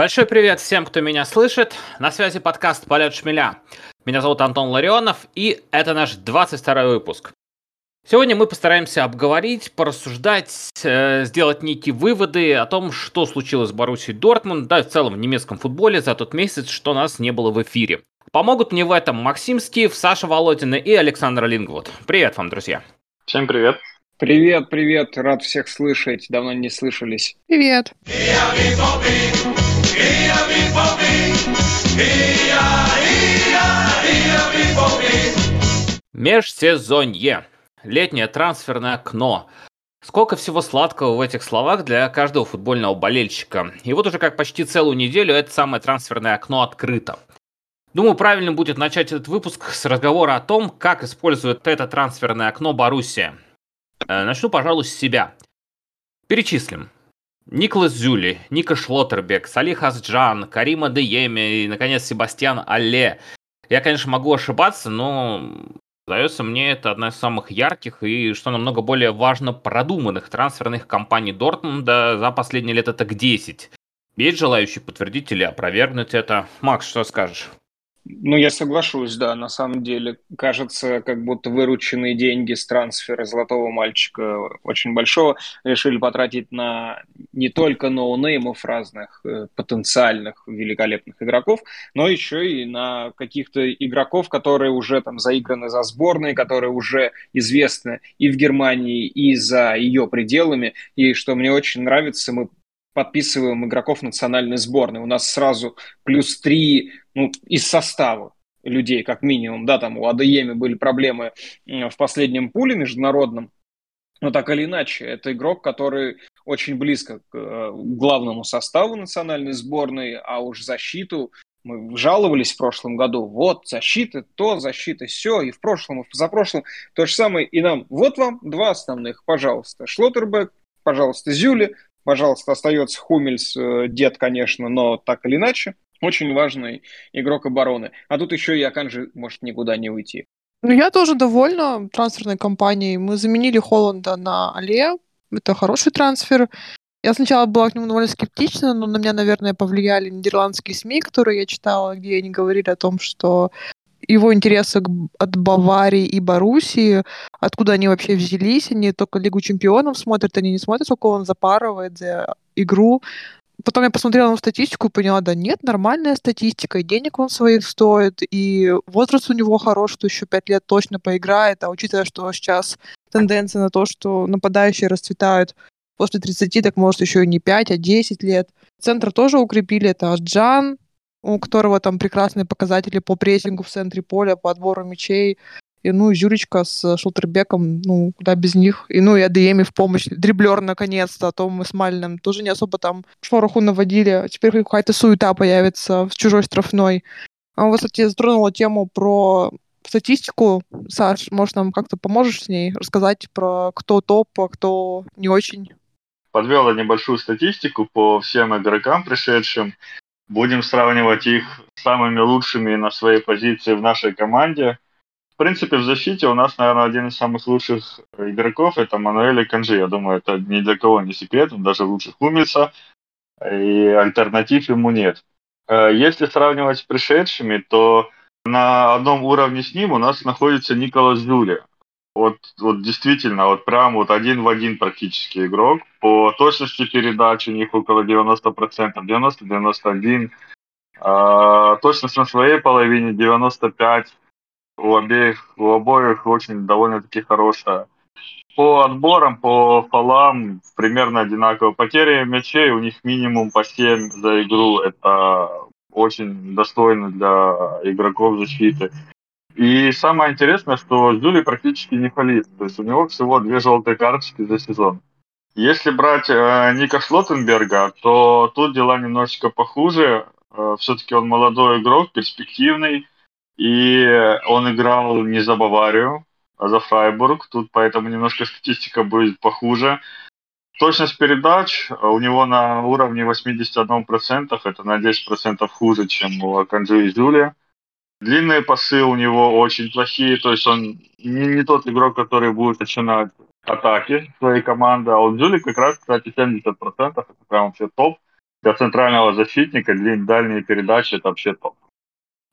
Большой привет всем, кто меня слышит. На связи подкаст «Полет шмеля». Меня зовут Антон Ларионов, и это наш 22 выпуск. Сегодня мы постараемся обговорить, порассуждать, э, сделать некие выводы о том, что случилось с Боруссией Дортмунд, да и в целом в немецком футболе за тот месяц, что нас не было в эфире. Помогут мне в этом Максим Скиф, Саша Володина и Александр Лингвуд. Привет вам, друзья. Всем привет. Привет, привет, рад всех слышать, давно не слышались. Привет. Межсезонье. Летнее трансферное окно. Сколько всего сладкого в этих словах для каждого футбольного болельщика. И вот уже как почти целую неделю это самое трансферное окно открыто. Думаю, правильно будет начать этот выпуск с разговора о том, как использует это трансферное окно Боруссия. Э, начну, пожалуй, с себя. Перечислим. Николас Зюли, Ника Шлоттербек, Салих Асджан, Карима Дееми и, наконец, Себастьян Алле. Я, конечно, могу ошибаться, но Сдается мне, это одна из самых ярких и, что намного более важно, продуманных трансферных кампаний Дортмунда за последние лет это к 10. Есть желающие подтвердить или опровергнуть это? Макс, что скажешь? Ну, я соглашусь, да, на самом деле. Кажется, как будто вырученные деньги с трансфера золотого мальчика очень большого решили потратить на не только ноунеймов разных э, потенциальных великолепных игроков, но еще и на каких-то игроков, которые уже там заиграны за сборной, которые уже известны и в Германии, и за ее пределами. И что мне очень нравится, мы подписываем игроков национальной сборной. У нас сразу плюс три ну, из состава людей, как минимум, да, там у Адееми были проблемы в последнем пуле международном, но так или иначе, это игрок, который очень близко к э, главному составу национальной сборной, а уж защиту мы жаловались в прошлом году, вот, защита, то, защита, все, и в прошлом, и в позапрошлом. То же самое, и нам, вот вам два основных, пожалуйста, Шлоттербек, пожалуйста, Зюли, пожалуйста, остается Хумельс, э, дед, конечно, но так или иначе, очень важный игрок обороны. А тут еще и Аканжи может никуда не уйти. Ну, я тоже довольна трансферной кампанией. Мы заменили Холланда на Але. Это хороший трансфер. Я сначала была к нему довольно скептична, но на меня, наверное, повлияли нидерландские СМИ, которые я читала, где они говорили о том, что его интересы от Баварии и Боруссии, откуда они вообще взялись, они только Лигу чемпионов смотрят, они не смотрят, сколько он запарывает за игру. Потом я посмотрела на статистику и поняла, да нет, нормальная статистика, и денег он своих стоит, и возраст у него хороший, что еще пять лет точно поиграет, а учитывая, что сейчас тенденция на то, что нападающие расцветают после 30, так может еще и не 5, а 10 лет. Центр тоже укрепили, это Аджан, у которого там прекрасные показатели по прессингу в центре поля, по отбору мячей. И, ну, Жюречка с Шултербеком, ну, куда без них. И, ну, и Адееми в помощь. Дриблер, наконец-то. А то мы с Мальным тоже не особо там шороху наводили. А теперь какая-то суета появится в чужой штрафной. А вот, кстати, затронула тему про статистику. Саш, может, нам как-то поможешь с ней рассказать про кто топ, а кто не очень? Подвела небольшую статистику по всем игрокам, пришедшим. Будем сравнивать их с самыми лучшими на своей позиции в нашей команде. В принципе, в защите у нас, наверное, один из самых лучших игроков – это Мануэль Канжи. Я думаю, это ни для кого не секрет, он даже лучше Хумельса, и альтернатив ему нет. Э, если сравнивать с пришедшими, то на одном уровне с ним у нас находится Николас Зюли. Вот, вот действительно, вот прям вот один в один практически игрок. По точности передач у них около 90%, 90-91%. А, точность на своей половине 95%. У обеих, у обоих очень довольно-таки хорошая. По отборам, по фолам примерно одинаково. Потери мячей у них минимум по 7 за игру. Это очень достойно для игроков защиты. И самое интересное, что Зюли практически не фалит. То есть у него всего две желтые карточки за сезон. Если брать э, Ника Шлоттенберга, то тут дела немножечко похуже. Э, все-таки он молодой игрок, перспективный. И он играл не за Баварию, а за Фрайбург. Тут поэтому немножко статистика будет похуже. Точность передач у него на уровне 81%, это на 10% хуже, чем у Канджи и Зюли. Длинные пасы у него очень плохие, то есть он не, не тот игрок, который будет начинать атаки своей команды, а у Джули как раз, кстати, 70%, это прям вообще топ. для центрального защитника дальние передачи это вообще топ.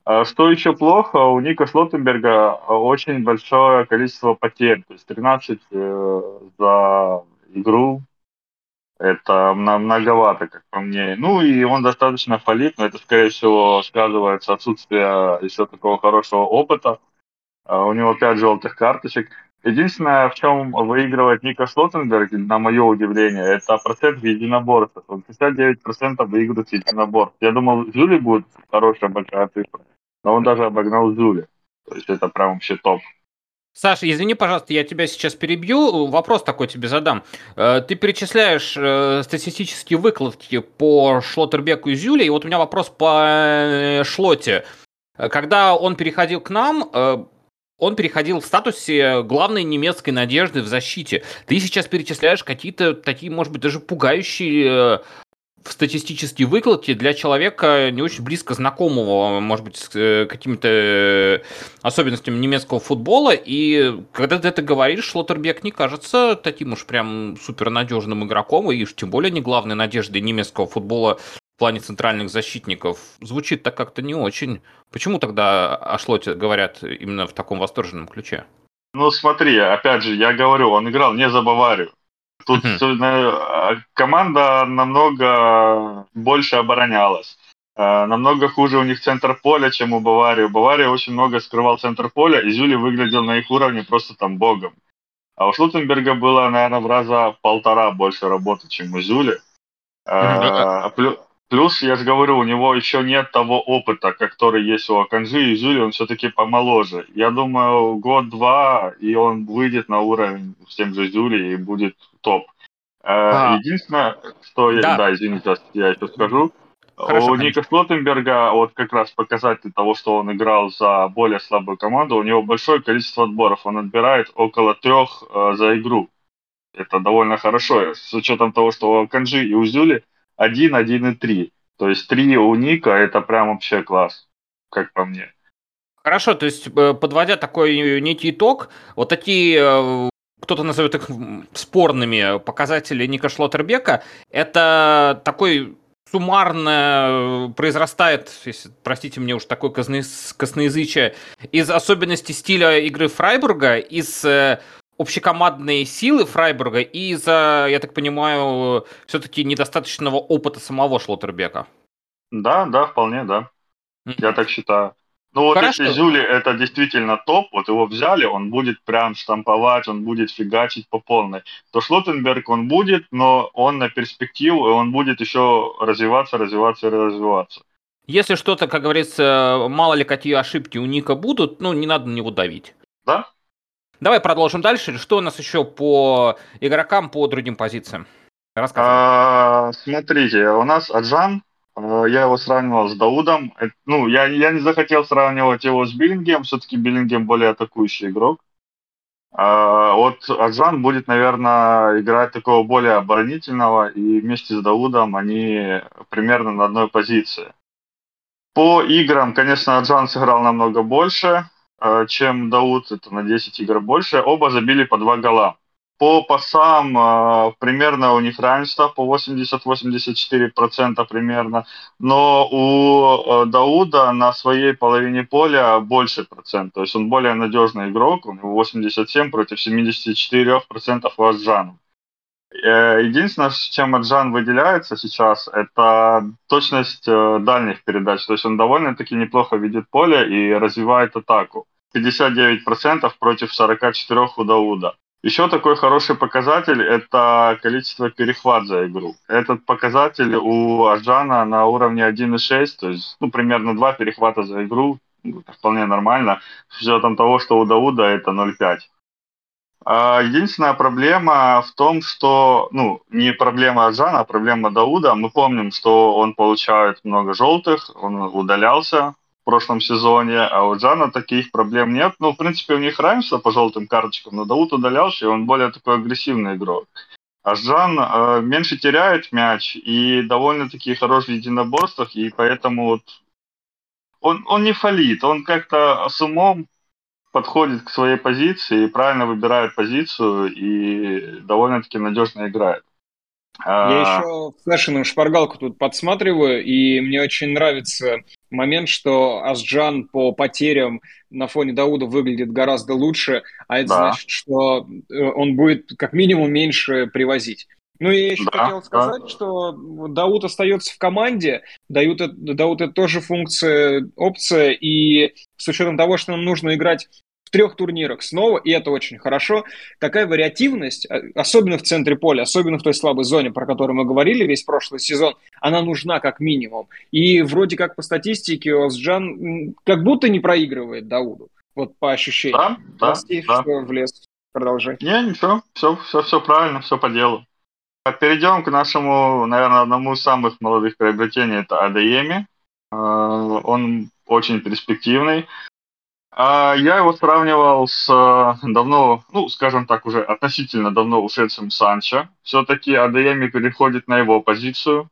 А что еще плохо, у Ника Шлоттенберга очень большое количество потерь, то есть 13 э, за игру, это многовато, как по мне. Ну и он достаточно фалит, но это, скорее всего, сказывается отсутствие еще такого хорошего опыта. А у него 5 желтых карточек. Единственное, в чем выигрывает Ника Шлоттенберг, на мое удивление, это процент в единоборствах. Он 59% выигрывает единоборств. Я думал, Жюли будет хорошая большая цифра, но он даже обогнал Жюли. То есть это прям вообще топ. Саша, извини, пожалуйста, я тебя сейчас перебью. Вопрос такой тебе задам. Э, ты перечисляешь э, статистические выкладки по Шлоттербеку и Зюле, и вот у меня вопрос по э, Шлоте. Когда он переходил к нам, он переходил в статусе главной немецкой надежды в защите. Ты сейчас перечисляешь какие-то такие, может быть, даже пугающие в статистические выкладки для человека не очень близко знакомого, может быть, с э, какими-то э, особенностями немецкого футбола. И когда ты это говоришь, Шлоттербек не кажется таким уж прям супернадежным игроком, и уж тем более не главной надеждой немецкого футбола в плане центральных защитников. Звучит так как-то не очень. Почему тогда о Шлоте говорят именно в таком восторженном ключе? Ну смотри, опять же, я говорю, он играл не за Баварию. Тут uh-huh. команда намного больше оборонялась. Э, намного хуже у них центр поля, чем у Баварии. У Баварии очень много скрывал центр поля, и Зюли выглядел на их уровне просто там богом. А у Шлутенберга было, наверное, в раза полтора больше работы, чем у Зюли. Uh-huh. Плюс, я же говорю, у него еще нет того опыта, который есть у Аканжи и Жюли, он все-таки помоложе. Я думаю, год-два, и он выйдет на уровень с тем же Жюли и будет топ. Э, а. Единственное, что... Да. Я, да, извините, я еще скажу. Хорошо, у Ника Шлоттенберга вот как раз показатель того, что он играл за более слабую команду, у него большое количество отборов. Он отбирает около трех э, за игру. Это довольно хорошо, с учетом того, что у Канжи и у Зюли 1, 1 и 3. То есть 3 у Ника это прям вообще класс, как по мне. Хорошо, то есть э, подводя такой некий итог, вот такие э, кто-то назовет их спорными показатели Ника Шлоттербека, это такой суммарно произрастает, если, простите мне уж такое косноязычие, из особенностей стиля игры Фрайбурга, из э, общекомандные силы Фрайбурга и из-за, я так понимаю, все-таки недостаточного опыта самого Шлоттербека. Да, да, вполне, да. Mm-hmm. Я так считаю. Ну вот Хорошо. если Зюли это действительно топ, вот его взяли, он будет прям штамповать, он будет фигачить по полной, то Шлоттенберг он будет, но он на перспективу, и он будет еще развиваться, развиваться и развиваться. Если что-то, как говорится, мало ли какие ошибки у Ника будут, ну, не надо на него давить. Да, Давай продолжим дальше. Что у нас еще по игрокам по другим позициям? Рассказывай. А, смотрите, у нас Аджан, э, я его сравнивал с Даудом. Э, ну, я, я не захотел сравнивать его с Биллингем, все-таки Биллингем более атакующий игрок. А, вот Аджан будет, наверное, играть такого более оборонительного, и вместе с Даудом они примерно на одной позиции. По играм, конечно, Аджан сыграл намного больше, чем Дауд, это на 10 игр больше. Оба забили по два гола. По пасам э, примерно у них равенство по 80-84% примерно, но у э, Дауда на своей половине поля больше процент, то есть он более надежный игрок, у него 87 против 74% у Аджана. Э, единственное, чем Аджан выделяется сейчас, это точность э, дальних передач. То есть он довольно-таки неплохо видит поле и развивает атаку. 59% против 44 у Дауда. Еще такой хороший показатель – это количество перехват за игру. Этот показатель у Аджана на уровне 1,6, то есть ну, примерно 2 перехвата за игру, вполне нормально, с учетом того, что у Дауда это 0,5. А, единственная проблема в том, что, ну, не проблема Аджана, а проблема Дауда. Мы помним, что он получает много желтых, он удалялся в прошлом сезоне, а у Джана таких проблем нет. Ну, в принципе, у них равенство по желтым карточкам, но Дауд удалялся, и он более такой агрессивный игрок. А Жан э, меньше теряет мяч и довольно-таки хорош в единоборствах, и поэтому вот он, он не фалит, он как-то с умом подходит к своей позиции, правильно выбирает позицию и довольно-таки надежно играет. Я еще флешином шпаргалку тут подсматриваю, и мне очень нравится момент, что Асджан по потерям на фоне Дауда выглядит гораздо лучше, а это да. значит, что э, он будет как минимум меньше привозить. Ну, и я еще да, хотел сказать, да. что Дауд остается в команде, Дауд, Дауд это тоже функция, опция, и с учетом того, что нам нужно играть в трех турнирах снова, и это очень хорошо. Такая вариативность, а, особенно в центре поля, особенно в той слабой зоне, про которую мы говорили весь прошлый сезон, она нужна как минимум. И вроде как по статистике Озджан как будто не проигрывает Дауду, вот по ощущениям. Да, да, Прости, да. что влез. Продолжай. Не, ничего, все, все, все правильно, все по делу. Перейдем к нашему, наверное, одному из самых молодых приобретений, это Адееми. А, он очень перспективный. А я его сравнивал с э, давно, ну, скажем так, уже относительно давно ушедшим Санчо. Все-таки Адеями переходит на его позицию,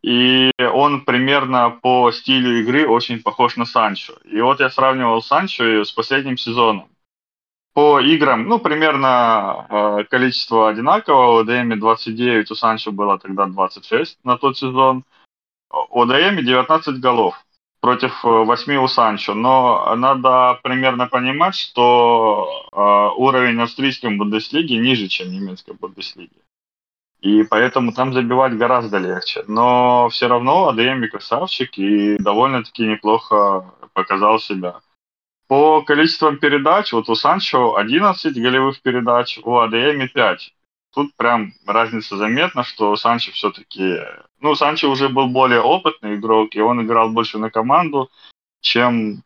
и он примерно по стилю игры очень похож на Санчо. И вот я сравнивал Санчо с последним сезоном. По играм, ну, примерно э, количество одинаково. У Адеями 29, у Санчо было тогда 26 на тот сезон. У Адеями 19 голов против э, восьми у Санчо. Но надо примерно понимать, что э, уровень австрийской Бундеслиги ниже, чем немецкой Бундеслиги. И поэтому там забивать гораздо легче. Но все равно Адееми красавчик и довольно-таки неплохо показал себя. По количествам передач, вот у Санчо 11 голевых передач, у Адееми 5 тут прям разница заметна, что Санчо все-таки... Ну, Санчо уже был более опытный игрок, и он играл больше на команду, чем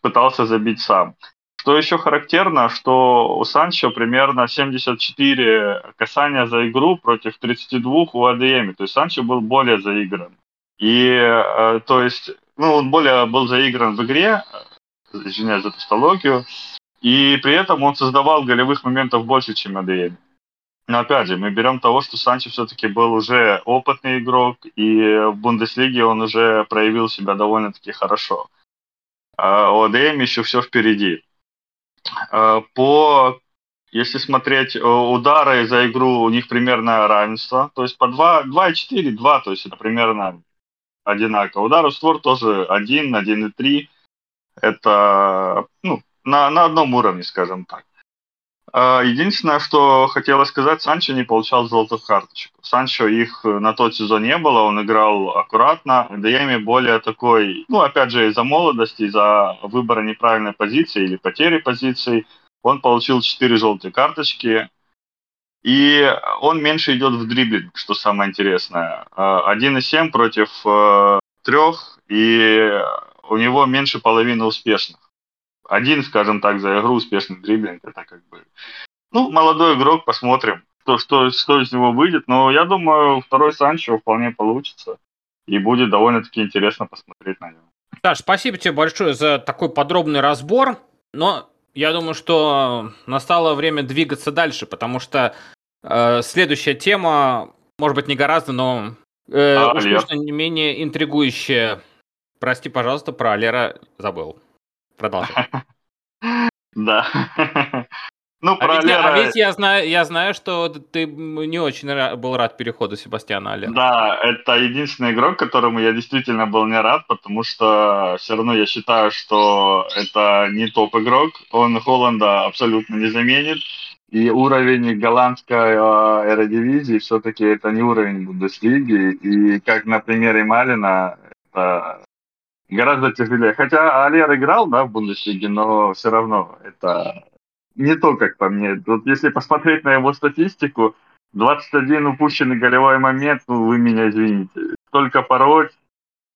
пытался забить сам. Что еще характерно, что у Санчо примерно 74 касания за игру против 32 у АДМ. То есть Санчо был более заигран. И, э, то есть, ну, он более был заигран в игре, извиняюсь за тавтологию, и при этом он создавал голевых моментов больше, чем АДМ. Но опять же, мы берем того, что Санчо все-таки был уже опытный игрок, и в Бундеслиге он уже проявил себя довольно-таки хорошо. А у АДМ еще все впереди. А, по, если смотреть э, удары за игру, у них примерно равенство. То есть по 2, 2 и 4, 2, то есть это примерно одинаково. Удары в створ тоже 1, 1 и 3. Это ну, на, на одном уровне, скажем так. А, единственное, что хотела сказать, Санчо не получал золотых карточек. Санчо их на тот сезон не было, он играл аккуратно. Даями более такой, ну, опять же, из-за молодости, из-за выбора неправильной позиции или потери позиции, он получил 4 желтые карточки. И он меньше идет в дриблинг, что самое интересное. 1,7 а, против 3, э, и у него меньше половины успешных один, скажем так, за игру успешный дриблинг, это как бы... Ну, молодой игрок, посмотрим, что, что, что из него выйдет. Но я думаю, второй Санчо вполне получится. И будет довольно-таки интересно посмотреть на него. Саш, спасибо тебе большое за такой подробный разбор. Но я думаю, что настало время двигаться дальше, потому что э, следующая тема, может быть, не гораздо, но э, а, уж точно не менее интригующая. Прости, пожалуйста, про Алера забыл. Продолжай. Да. Ну, а, ведь, Лера... а ведь я знаю, я знаю, что ты не очень был рад переходу Себастьяна Аллера. Да, это единственный игрок, которому я действительно был не рад, потому что все равно я считаю, что это не топ-игрок. Он Холланда абсолютно не заменит. И уровень голландской э, аэродивизии все-таки это не уровень Бундеслиги. И как на примере Малина, это гораздо тяжелее. Хотя Алер играл, да, в Бундеслиге, но все равно это не то, как по мне. Вот если посмотреть на его статистику, 21 упущенный голевой момент, ну, вы меня извините. Только пороть.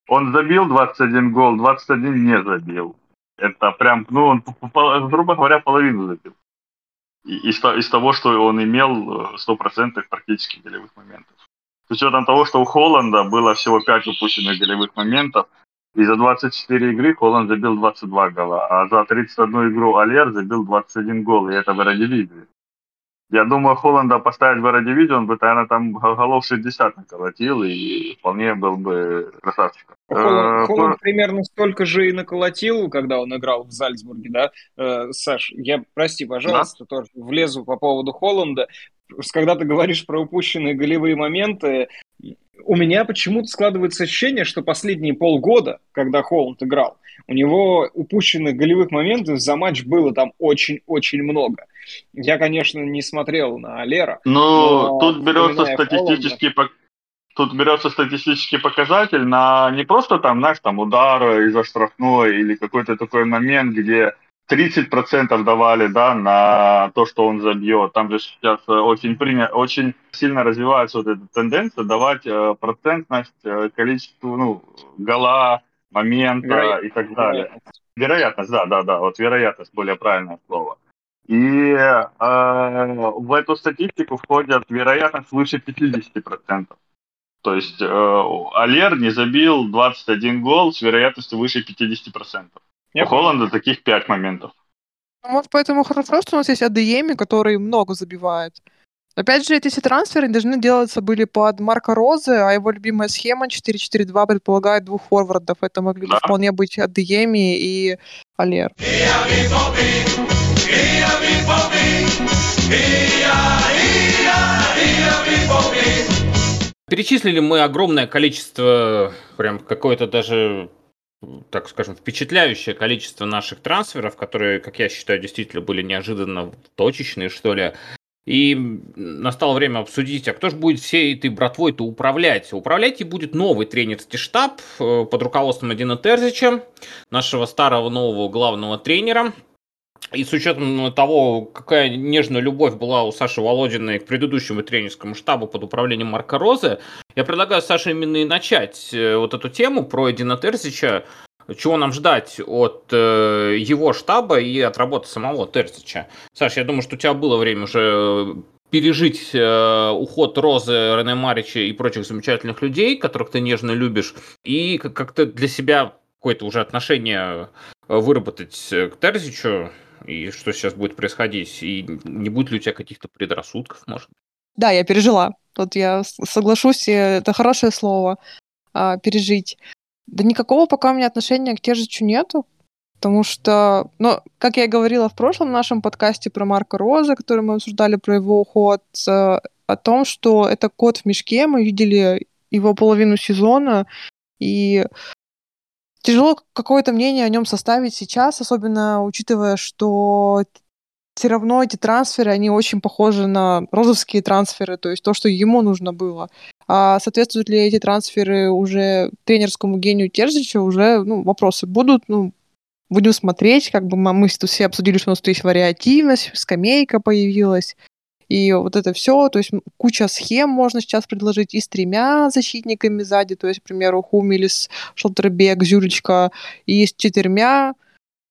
Он забил 21 гол, 21 не забил. Это прям, ну, он, грубо говоря, половину забил. Из, из того, что он имел 100% практически голевых моментов. С учетом того, что у Холланда было всего 5 упущенных голевых моментов, и за 24 игры Холланд забил 22 гола, а за 31 игру Алер забил 21 гол, и это в Эродивизии. Я думаю, Холланда поставить в Эродивизию, он бы, наверное, там голов 60 наколотил, и вполне был бы красавчиком. Холланд, э, Холланд примерно столько же и наколотил, когда он играл в Зальцбурге, да? Э, Саш, я, прости, пожалуйста, да? тоже влезу по поводу Холланда. когда ты говоришь про упущенные голевые моменты, у меня почему-то складывается ощущение, что последние полгода, когда Холланд играл, у него упущенных голевых моментов за матч было там очень-очень много. Я, конечно, не смотрел на Лера. Ну, тут берется статистический Холланда... Тут берется статистический показатель на не просто там, знаешь, там удар из-за штрафной или какой-то такой момент, где 30% давали, да, на то, что он забьет. Там же сейчас э, очень, приня... очень сильно развивается вот эта тенденция давать э, процентность, э, количество, ну, гола, момента Вероятность. и так далее. Вероятность. вероятность, да, да, да, вот вероятность более правильное слово. И э, в эту статистику входят вероятность выше 50%. То есть э, Алер не забил 21 гол с вероятностью выше 50%. Я У Холланда таких пять моментов. Ну, вот поэтому хорошо, что у нас есть Адееми, который много забивает. Опять же, эти все трансферы должны делаться были под Марка Розы, а его любимая схема 4-4-2 предполагает двух форвардов. Это могли да. бы вполне быть Адееми и Алер. Перечислили мы огромное количество, прям какое-то даже так скажем, впечатляющее количество наших трансферов, которые, как я считаю, действительно были неожиданно точечные, что ли. И настало время обсудить, а кто же будет всей этой братвой-то управлять? Управлять и будет новый тренерский штаб э, под руководством Адина Терзича, нашего старого нового главного тренера. И с учетом того, какая нежная любовь была у Саши Володиной к предыдущему тренерскому штабу под управлением Марка Розы, я предлагаю Саше именно и начать э, вот эту тему про Эдина Терзича, чего нам ждать от э, его штаба и от работы самого Терзича. Саш, я думаю, что у тебя было время уже пережить э, уход Розы, Рене Марича и прочих замечательных людей, которых ты нежно любишь, и как-то для себя какое-то уже отношение выработать к Терзичу, и что сейчас будет происходить, и не будет ли у тебя каких-то предрассудков, может Да, я пережила. Тут я соглашусь, это хорошее слово а, пережить. Да никакого пока у меня отношения к Тержичу нету, потому что, ну, как я и говорила в прошлом нашем подкасте про Марка Роза, который мы обсуждали про его уход, э, о том, что это кот в мешке, мы видели его половину сезона, и тяжело какое-то мнение о нем составить сейчас, особенно учитывая, что все равно эти трансферы, они очень похожи на розовские трансферы, то есть то, что ему нужно было. А соответствуют ли эти трансферы уже тренерскому гению Терзича, уже ну, вопросы будут. Ну, будем смотреть, как бы мы тут все обсудили, что у нас тут есть вариативность, скамейка появилась. И вот это все, то есть куча схем можно сейчас предложить и с тремя защитниками сзади, то есть, к примеру, Хумилис, Шелтербек, Зюлечка, и с четырьмя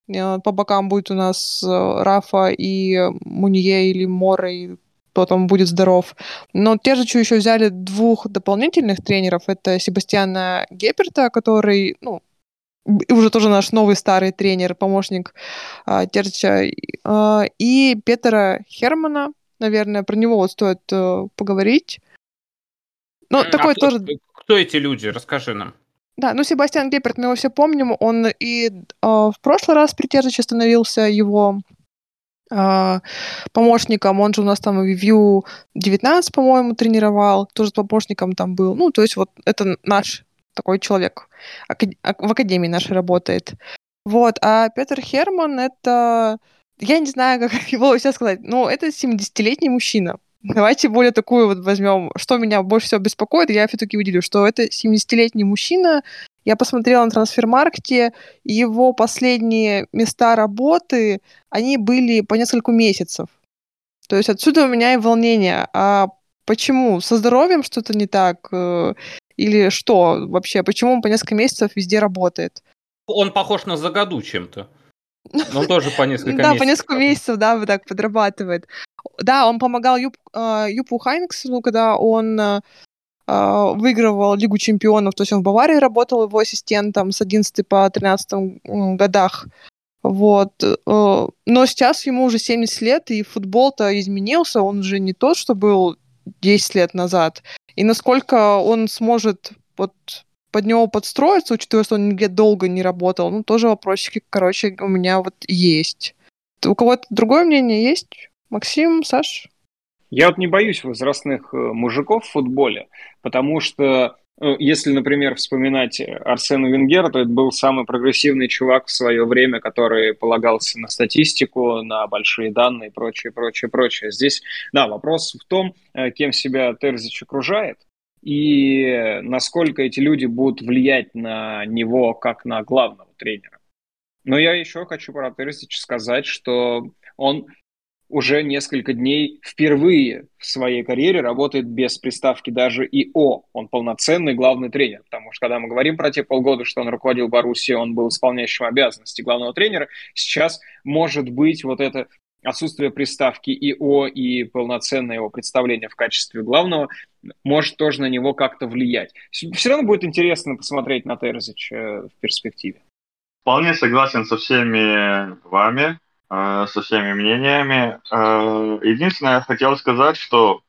э, по бокам будет у нас э, Рафа и Мунье или Море, и кто там будет здоров. Но те же еще взяли двух дополнительных тренеров. Это Себастьяна Геперта, который, ну, уже тоже наш новый старый тренер, помощник э, Терча, э, и Петера Хермана, наверное, про него вот стоит э, поговорить. Ну, а такой кто, тоже... Кто эти люди? Расскажи нам. Да, ну, Себастьян Гейперт, мы его все помним, он и э, в прошлый раз при Тержиче становился его э, помощником, он же у нас там в View 19, по-моему, тренировал, тоже с помощником там был. Ну, то есть вот это наш такой человек, в академии нашей работает. Вот, а Петр Херман — это я не знаю, как его сейчас сказать, но это 70-летний мужчина. Давайте более такую вот возьмем, что меня больше всего беспокоит, я все-таки выделю, что это 70-летний мужчина, я посмотрела на трансфермаркете, его последние места работы, они были по несколько месяцев. То есть отсюда у меня и волнение. А почему? Со здоровьем что-то не так? Э, или что вообще? Почему он по несколько месяцев везде работает? Он похож на Загаду чем-то. Ну, тоже по несколько месяцев. Да, по несколько месяцев, да, вот так подрабатывает. Да, он помогал Юп, э, Юпу Хайнексу, когда он э, выигрывал Лигу чемпионов, то есть он в Баварии работал его ассистентом с 11 по 13 годах. Вот. Э, но сейчас ему уже 70 лет, и футбол-то изменился, он уже не тот, что был 10 лет назад. И насколько он сможет вот под него подстроиться, учитывая, что он нигде долго не работал, ну, тоже вопросики, короче, у меня вот есть. У кого-то другое мнение есть? Максим, Саш? Я вот не боюсь возрастных э, мужиков в футболе, потому что э, если, например, вспоминать Арсена Венгера, то это был самый прогрессивный чувак в свое время, который полагался на статистику, на большие данные и прочее, прочее, прочее. Здесь, да, вопрос в том, э, кем себя Терзич окружает, и насколько эти люди будут влиять на него как на главного тренера. Но я еще хочу про Терзича сказать, что он уже несколько дней впервые в своей карьере работает без приставки даже ИО. Он полноценный главный тренер, потому что когда мы говорим про те полгода, что он руководил Боруссией, он был исполняющим обязанности главного тренера, сейчас может быть вот это отсутствие приставки ИО и полноценное его представление в качестве главного может тоже на него как-то влиять. Все равно будет интересно посмотреть на Терзича в перспективе. Вполне согласен со всеми вами. Э, со всеми мнениями. Э, единственное, я хотел сказать, что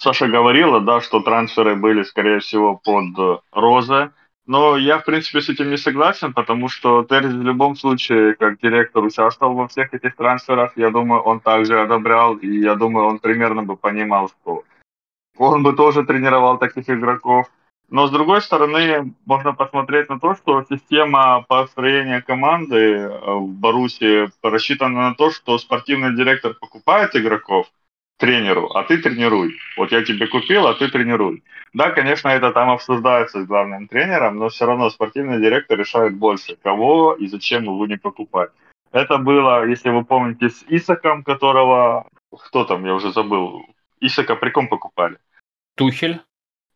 Саша говорила, да, что трансферы были, скорее всего, под Розе. Но я, в принципе, с этим не согласен, потому что Терзи в любом случае, как директор, участвовал во всех этих трансферах. Я думаю, он также одобрял, и я думаю, он примерно бы понимал, что он бы тоже тренировал таких игроков. Но с другой стороны, можно посмотреть на то, что система построения команды э, в Баруси рассчитана на то, что спортивный директор покупает игроков тренеру, а ты тренируй. Вот я тебе купил, а ты тренируй. Да, конечно, это там обсуждается с главным тренером, но все равно спортивный директор решает больше, кого и зачем его не покупать. Это было, если вы помните, с Исаком, которого... Кто там, я уже забыл. Исака при ком покупали? Тухель.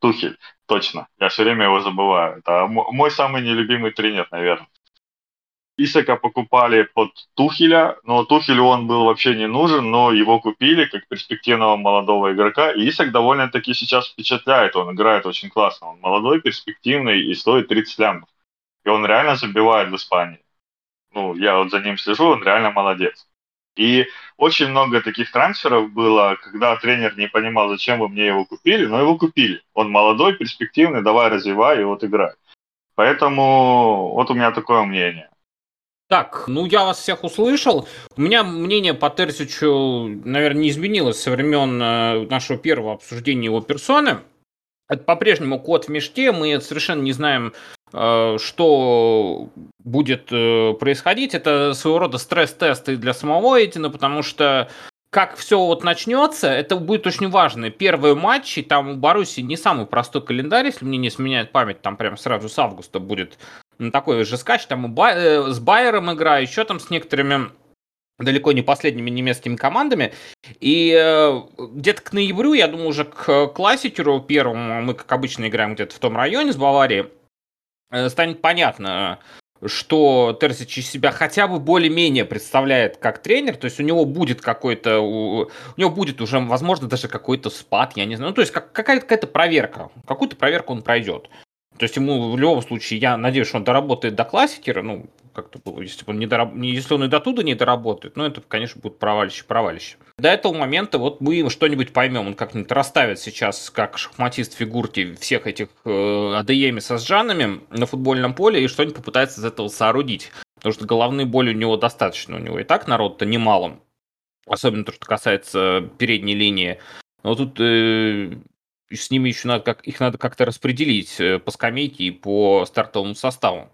Тухель, точно. Я все время его забываю. Это мой самый нелюбимый тренер, наверное. Исака покупали под Тухеля, но Тухелю он был вообще не нужен, но его купили как перспективного молодого игрока. И Исак довольно-таки сейчас впечатляет, он играет очень классно. Он молодой, перспективный и стоит 30 лямов. И он реально забивает в Испании. Ну, я вот за ним слежу, он реально молодец. И очень много таких трансферов было, когда тренер не понимал, зачем вы мне его купили, но его купили. Он молодой, перспективный, давай развивай и вот играй. Поэтому вот у меня такое мнение. Так, ну я вас всех услышал. У меня мнение по Терсичу, наверное, не изменилось со времен э, нашего первого обсуждения его персоны. Это по-прежнему код в мешке, мы совершенно не знаем, Э, что будет э, происходить. Это своего рода стресс-тесты для самого Эдина, потому что как все вот начнется, это будет очень важно. Первые матчи, там у Баруси не самый простой календарь, если мне не сменяет память, там прям сразу с августа будет такой же скач, там э, с Байером игра, еще там с некоторыми далеко не последними немецкими командами. И э, где-то к ноябрю, я думаю, уже к классикеру первому, мы, как обычно, играем где-то в том районе с Баварией, Э, станет понятно, что Терзич из себя хотя бы более-менее представляет как тренер, то есть у него будет какой-то, у, него будет уже, возможно, даже какой-то спад, я не знаю, ну, то есть как, какая-то, какая-то проверка, какую-то проверку он пройдет. То есть ему в любом случае, я надеюсь, что он доработает до классикера, ну, как-то было, если он, не дораб... если он и до туда не доработает, ну, это, конечно, будет провалище, провалище. До этого момента вот мы что-нибудь поймем, он как-нибудь расставит сейчас, как шахматист фигурки, всех этих э, со сжанами на футбольном поле и что-нибудь попытается из этого соорудить. Потому что головные боли у него достаточно, у него и так народ-то немало. Особенно то, что касается передней линии. Но тут э, с ними еще надо, как, их надо как-то распределить э, по скамейке и по стартовому составу.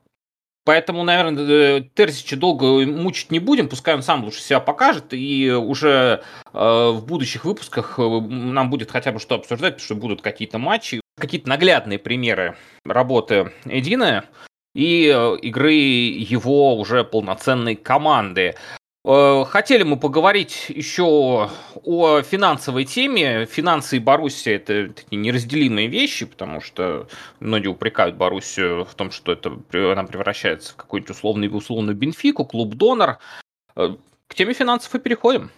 Поэтому, наверное, э, Терзича долго мучить не будем, пускай он сам лучше себя покажет, и уже э, в будущих выпусках э, нам будет хотя бы что обсуждать, потому что будут какие-то матчи, какие-то наглядные примеры работы Эдина и игры его уже полноценной команды. Э, хотели мы поговорить еще о финансовой теме. Финансы и Боруссия – это такие неразделимые вещи, потому что многие упрекают Боруссию в том, что это, она превращается в какой-нибудь условный, условную Бенфику, клуб-донор. Э, к теме финансов и переходим.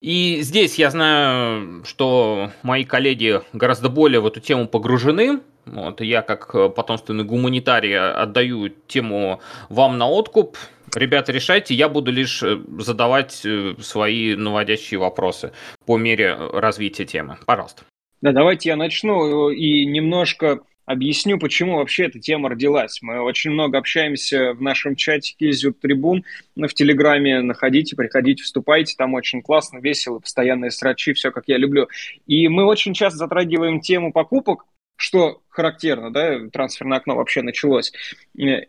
И здесь я знаю, что мои коллеги гораздо более в эту тему погружены. Вот, я, как потомственный гуманитарий, отдаю тему вам на откуп. Ребята, решайте, я буду лишь э, задавать э, свои наводящие вопросы по мере развития темы. Пожалуйста. Да, давайте я начну и немножко Объясню, почему вообще эта тема родилась. Мы очень много общаемся в нашем чатике Зюд Трибун в Телеграме. Находите, приходите, вступайте. Там очень классно, весело, постоянные срачи, все как я люблю. И мы очень часто затрагиваем тему покупок, что характерно, да, трансферное окно вообще началось.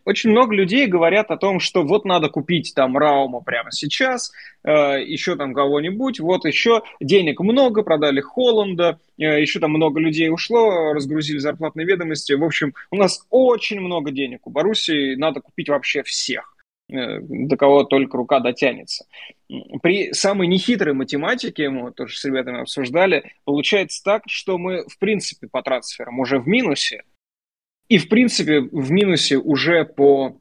Очень много людей говорят о том, что вот надо купить там Раума прямо сейчас, э, еще там кого-нибудь, вот еще денег много, продали Холланда, э, еще там много людей ушло, разгрузили зарплатные ведомости. В общем, у нас очень много денег у Боруссии, надо купить вообще всех. Э, до кого только рука дотянется. При самой нехитрой математике, мы тоже с ребятами обсуждали, получается так, что мы, в принципе, по трансферам уже в минусе, и, в принципе, в минусе уже по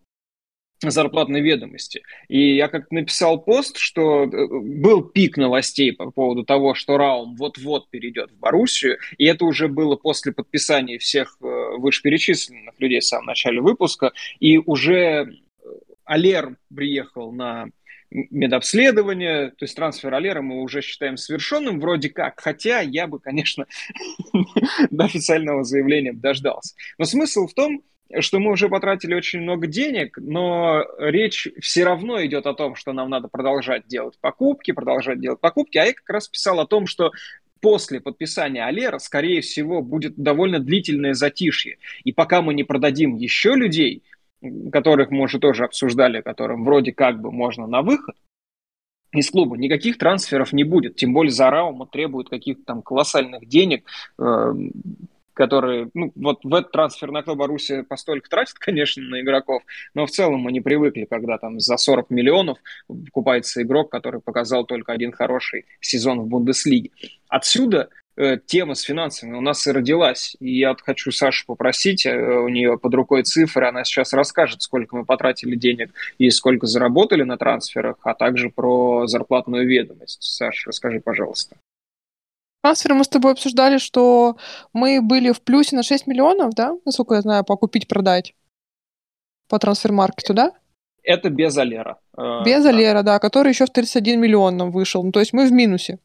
зарплатной ведомости. И я как написал пост, что э, был пик новостей по поводу того, что Раум вот-вот перейдет в Боруссию, и это уже было после подписания всех э, вышеперечисленных людей в самом начале выпуска, и уже Алер приехал на медобследование, то есть трансфер Алера мы уже считаем совершенным вроде как, хотя я бы, конечно, до официального заявления дождался. Но смысл в том, что мы уже потратили очень много денег, но речь все равно идет о том, что нам надо продолжать делать покупки, продолжать делать покупки, а я как раз писал о том, что после подписания Алера, скорее всего, будет довольно длительное затишье. И пока мы не продадим еще людей, которых мы уже тоже обсуждали, которым вроде как бы можно на выход, из клуба никаких трансферов не будет. Тем более за Раума требуют каких-то там колоссальных денег, э, которые, ну, вот в этот трансфер на окно Руси постолько тратит, конечно, на игроков, но в целом мы не привыкли, когда там за 40 миллионов покупается игрок, который показал только один хороший сезон в Бундеслиге. Отсюда тема с финансами у нас и родилась. И я хочу Сашу попросить, э, у нее под рукой цифры, она сейчас расскажет, сколько мы потратили денег и сколько заработали на трансферах, а также про зарплатную ведомость. Саша, расскажи, пожалуйста. Трансферы мы с тобой обсуждали, что мы были в плюсе на 6 миллионов, да, насколько я знаю, по купить-продать по трансфер-маркету, да? Это без Алера. Э, без да. Алера, да, который еще в 31 миллион нам вышел. Ну, то есть мы в минусе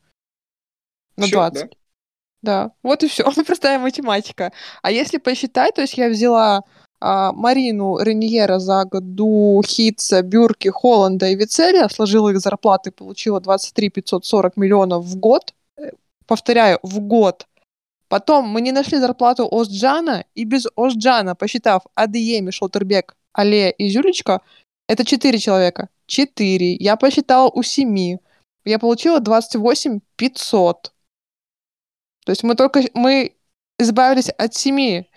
на Всё, 20. Да? Да, вот и все. Простая математика. А если посчитать, то есть я взяла а, Марину Реньера за году Хитца, Бюрки, Холланда и Вицеля, сложила их зарплаты, получила 23 540 миллионов в год. Э, повторяю, в год. Потом мы не нашли зарплату Остджана, и без Остджана, посчитав Адиеми, Шолтербек, Але и Зюлечка, это 4 человека. 4. Я посчитала у 7. Я получила 28 500. То есть мы только мы избавились от семи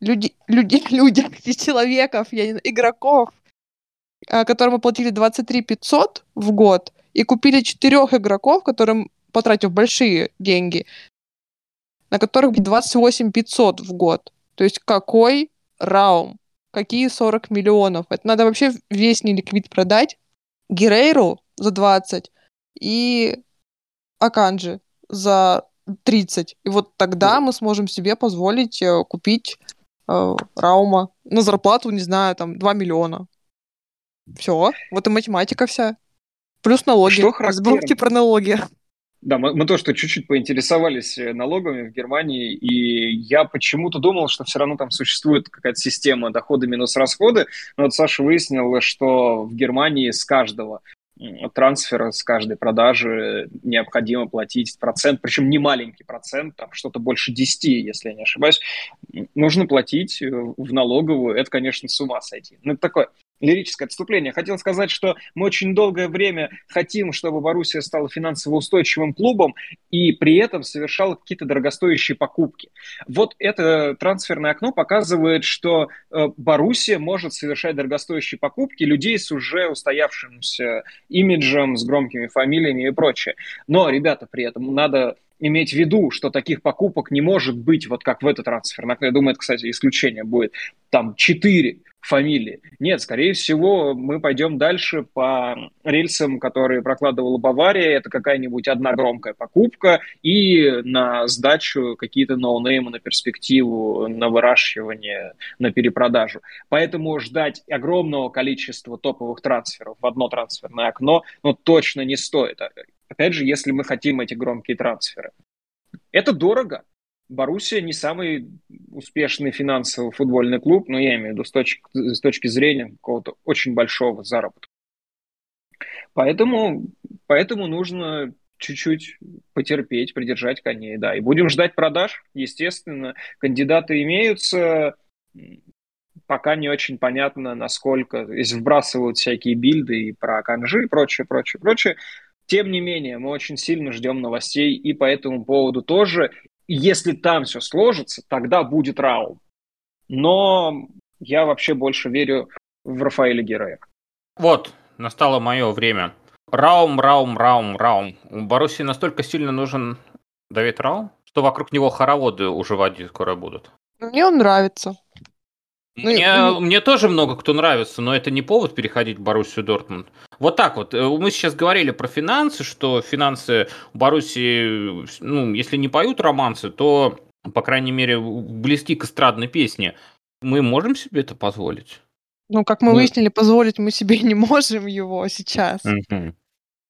людей, людей, людей, человеков, я не знаю, игроков, а, которым мы платили 23 500 в год, и купили четырех игроков, которым, потратив большие деньги, на которых 28 500 в год. То есть какой раум? Какие 40 миллионов? Это надо вообще весь неликвид продать. Герейру за 20 и Аканджи за 30. И вот тогда мы сможем себе позволить э, купить э, Раума на зарплату, не знаю, там, 2 миллиона. Все, вот и математика вся. Плюс налоги. Что Разбавьте про налоги. Да, мы, мы тоже чуть-чуть поинтересовались э, налогами в Германии, и я почему-то думал, что все равно там существует какая-то система доходы минус расходы, но вот Саша выяснила, что в Германии с каждого трансфера с каждой продажи необходимо платить процент, причем не маленький процент, там что-то больше 10, если я не ошибаюсь, нужно платить в налоговую. Это, конечно, с ума сойти. Ну, это такое лирическое отступление. Хотел сказать, что мы очень долгое время хотим, чтобы Боруссия стала финансово устойчивым клубом и при этом совершала какие-то дорогостоящие покупки. Вот это трансферное окно показывает, что э, Боруссия может совершать дорогостоящие покупки людей с уже устоявшимся имиджем, с громкими фамилиями и прочее. Но, ребята, при этом надо иметь в виду, что таких покупок не может быть, вот как в этот трансфер. Я думаю, это, кстати, исключение будет. Там четыре фамилии. Нет, скорее всего, мы пойдем дальше по рельсам, которые прокладывала Бавария. Это какая-нибудь одна громкая покупка и на сдачу какие-то ноунеймы на перспективу, на выращивание, на перепродажу. Поэтому ждать огромного количества топовых трансферов в одно трансферное окно ну, точно не стоит. Опять же, если мы хотим эти громкие трансферы. Это дорого, Боруссия не самый успешный финансовый футбольный клуб, но я имею в виду с точки, с точки зрения какого-то очень большого заработка. Поэтому, поэтому нужно чуть-чуть потерпеть, придержать коней, да. И будем ждать продаж, естественно. Кандидаты имеются, пока не очень понятно, насколько, если вбрасывают всякие бильды и про канжи и прочее, прочее, прочее. Тем не менее, мы очень сильно ждем новостей и по этому поводу тоже. Если там все сложится, тогда будет раум. Но я вообще больше верю в Рафаэля Герея. Вот, настало мое время. Раум, Раум, Раум, Раум. У Баруси настолько сильно нужен Давид Раум, что вокруг него хороводы уже водить скоро будут. Мне он нравится. Мне, ну, мне тоже много кто нравится, но это не повод переходить в Боруссию Дортмунд. Вот так вот. Э, мы сейчас говорили про финансы, что финансы у Боруссии, ну, если не поют романсы, то, по крайней мере, близки к эстрадной песне. Мы можем себе это позволить? Ну, как мы ну, выяснили, позволить мы себе не можем его сейчас. Угу.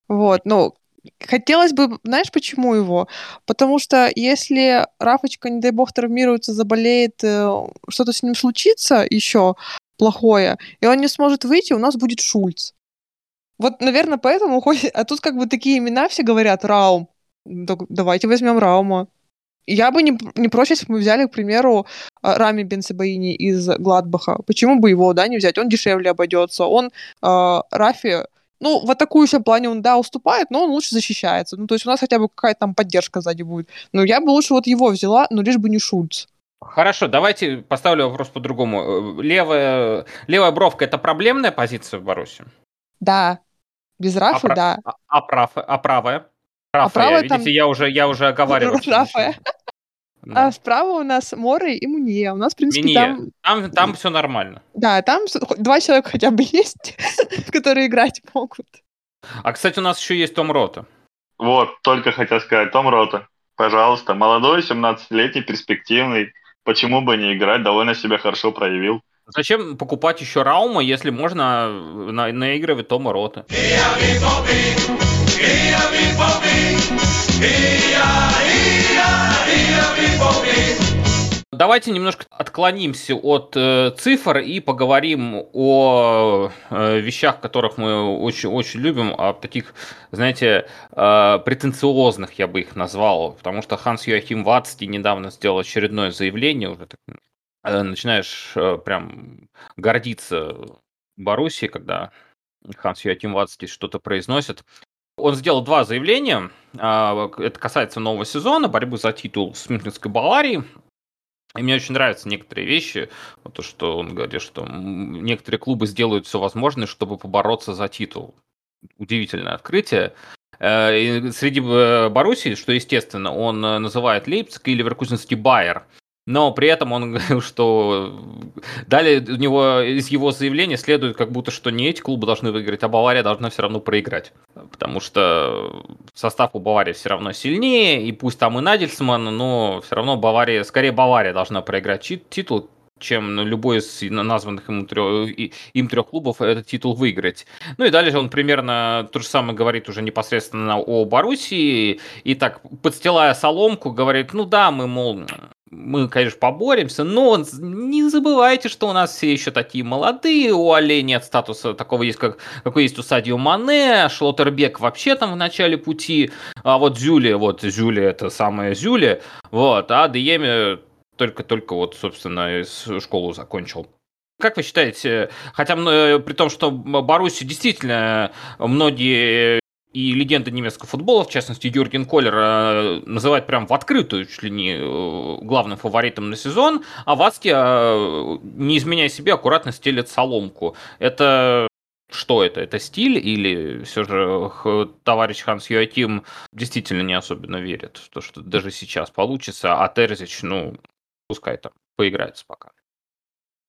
Вот, ну, хотелось бы, знаешь, почему его? Потому что если Рафочка, не дай бог, травмируется, заболеет, э, что-то с ним случится еще плохое, и он не сможет выйти, у нас будет Шульц. Вот, наверное, поэтому, хоть... а тут как бы такие имена все говорят, Раум. Давайте возьмем Раума. Я бы не, не прочь, если бы мы взяли, к примеру, а, Рами Бенсебаини из Гладбаха. Почему бы его, да, не взять? Он дешевле обойдется. Он, э, Рафи, ну, в атакующем плане он, да, уступает, но он лучше защищается. Ну, то есть у нас хотя бы какая-то там поддержка сзади будет. Но я бы лучше вот его взяла, но лишь бы не Шульц. Хорошо, давайте поставлю вопрос по-другому. Левая, левая бровка – это проблемная позиция в Баруси? Да. Без Рафа, а, да. А, а, прав, а правая? Рафа, а правая видите, там... я уже, я уже оговаривал. Рафа. Да. А справа у нас Моры и Мунье. У нас, в принципе, Минье. там... Там, там все нормально. Да, там два человека хотя бы есть, которые играть могут. А, кстати, у нас еще есть Том Рота. Вот, только хотел сказать, Том Рота. Пожалуйста, молодой, 17-летний, перспективный. Почему бы не играть? Довольно себя хорошо проявил. Зачем покупать еще Раума, если можно на наигрывать Тома Рота? Давайте немножко отклонимся от э, цифр и поговорим о э, вещах, которых мы очень, очень любим, о таких, знаете, э, претенциозных, я бы их назвал, потому что Ханс Йоахим Вацти недавно сделал очередное заявление, уже так, э, начинаешь э, прям гордиться Боруссией, когда Ханс Йоахим Вацти что-то произносит. Он сделал два заявления. А, это касается нового сезона, борьбы за титул с Мюнхенской Баварией. И мне очень нравятся некоторые вещи, то, что он говорит, что некоторые клубы сделают все возможное, чтобы побороться за титул. Удивительное открытие. Э, и среди э, Боруссии, что естественно, он э, называет Лейпциг и Ливеркузенский Байер. Но при этом он что далее у него из его заявления следует как будто, что не эти клубы должны выиграть, а Бавария должна все равно проиграть. Потому что состав у Баварии все равно сильнее, и пусть там и Надельсман, но все равно Бавария, скорее Бавария должна проиграть титул, чем любой из названных им трех, им трех клубов этот титул выиграть. Ну и дальше он примерно то же самое говорит уже непосредственно о Боруссии, и так, подстилая соломку, говорит, ну да, мы, мол, мы, конечно, поборемся, но не забывайте, что у нас все еще такие молодые, у Алле нет статуса такого есть, как, какой есть у Садио Мане, Шлоттербек вообще там в начале пути, а вот Зюли, вот Зюли это самая Зюли, вот, а Дееми только-только вот, собственно, школу закончил. Как вы считаете, хотя при том, что Баруси действительно многие и легенда немецкого футбола, в частности Юрген Коллер, э, называют прям в открытую чуть ли не э, главным фаворитом на сезон, а Вацки, э, не изменяя себе, аккуратно стелет соломку. Это что это? Это стиль или все же товарищ Ханс Юатим действительно не особенно верит в то, что даже сейчас получится, а Терзич, ну, пускай там поиграется пока.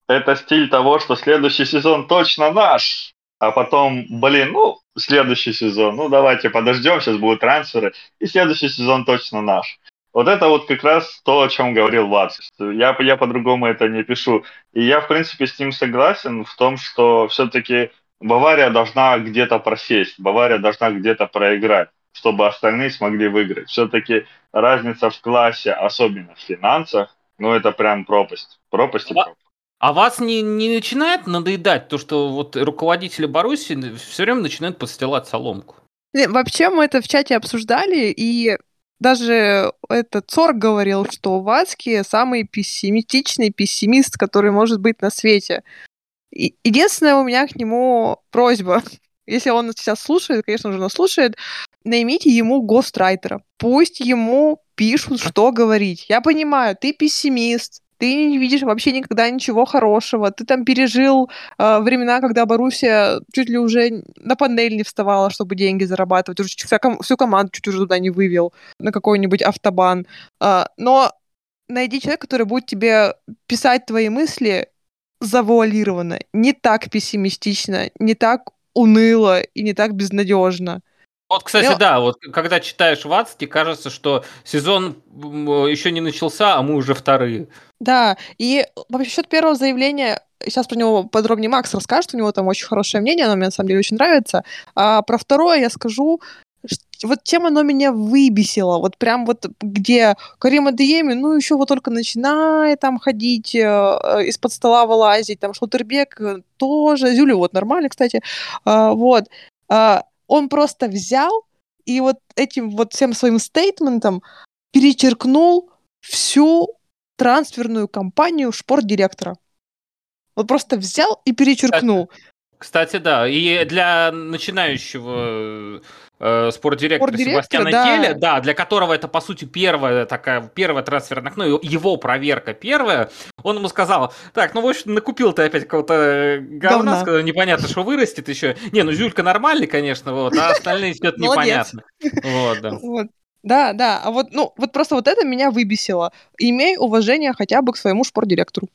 Это стиль того, что следующий сезон точно наш, а потом, блин, ну, следующий сезон, ну давайте подождем, сейчас будут трансферы, и следующий сезон точно наш. Вот это вот как раз то, о чем говорил Ватс. Я, я по-другому это не пишу. И я, в принципе, с ним согласен в том, что все-таки Бавария должна где-то просесть, Бавария должна где-то проиграть, чтобы остальные смогли выиграть. Все-таки разница в классе, особенно в финансах, ну это прям пропасть. Пропасть и пропасть. А вас не, не начинает надоедать то, что вот руководители Баруси все время начинают подстилать соломку? Не, Вообще мы это в чате обсуждали, и даже этот Цорг говорил, что Вацки самый пессимистичный пессимист, который может быть на свете. И- единственная у меня к нему просьба. Если он сейчас слушает, конечно же, он слушает, наймите ему гострайтера. Пусть ему пишут, что говорить. Я понимаю, ты пессимист, ты не видишь вообще никогда ничего хорошего, ты там пережил э, времена, когда Боруссия чуть ли уже на панель не вставала, чтобы деньги зарабатывать, уже вся всю команду чуть уже туда не вывел, на какой-нибудь автобан. А, но найди человека, который будет тебе писать твои мысли завуалированно, не так пессимистично, не так уныло и не так безнадежно. Вот, кстати, Ну- да, вот когда читаешь Вацки, кажется, что сезон еще не начался, а мы уже вторые. Да, и вообще счет первого заявления, сейчас про него подробнее Макс расскажет, у него там очень хорошее мнение, оно мне на самом деле очень нравится. А про второе я скажу, вот чем оно меня выбесило, вот прям вот где Карим Адееми, ну еще вот только начинает там ходить, э, э, из-под стола вылазить, там Шутербек э, тоже, Зюлю вот нормально, кстати, А, вот. А, он просто взял и вот этим вот всем своим стейтментом перечеркнул всю трансферную кампанию шпорт-директора. Вот просто взял и перечеркнул. Кстати, да, и для начинающего э, спортдиректора Спортдиректора, Себастьяна да. Келя, да, для которого это, по сути, первая такая, первая трансферное окно, его- проверка первая, он ему сказал, так, ну, в общем, накупил ты опять какого-то э, говна, Говна. сказал, непонятно, что вырастет еще. Не, ну, Зюлька нормальный, конечно, вот, а остальные Молодец. непонятно. Вот, да. Вот. Да, да, а вот, ну, вот просто вот это меня выбесило. Имей уважение хотя бы к своему шпорт-директору.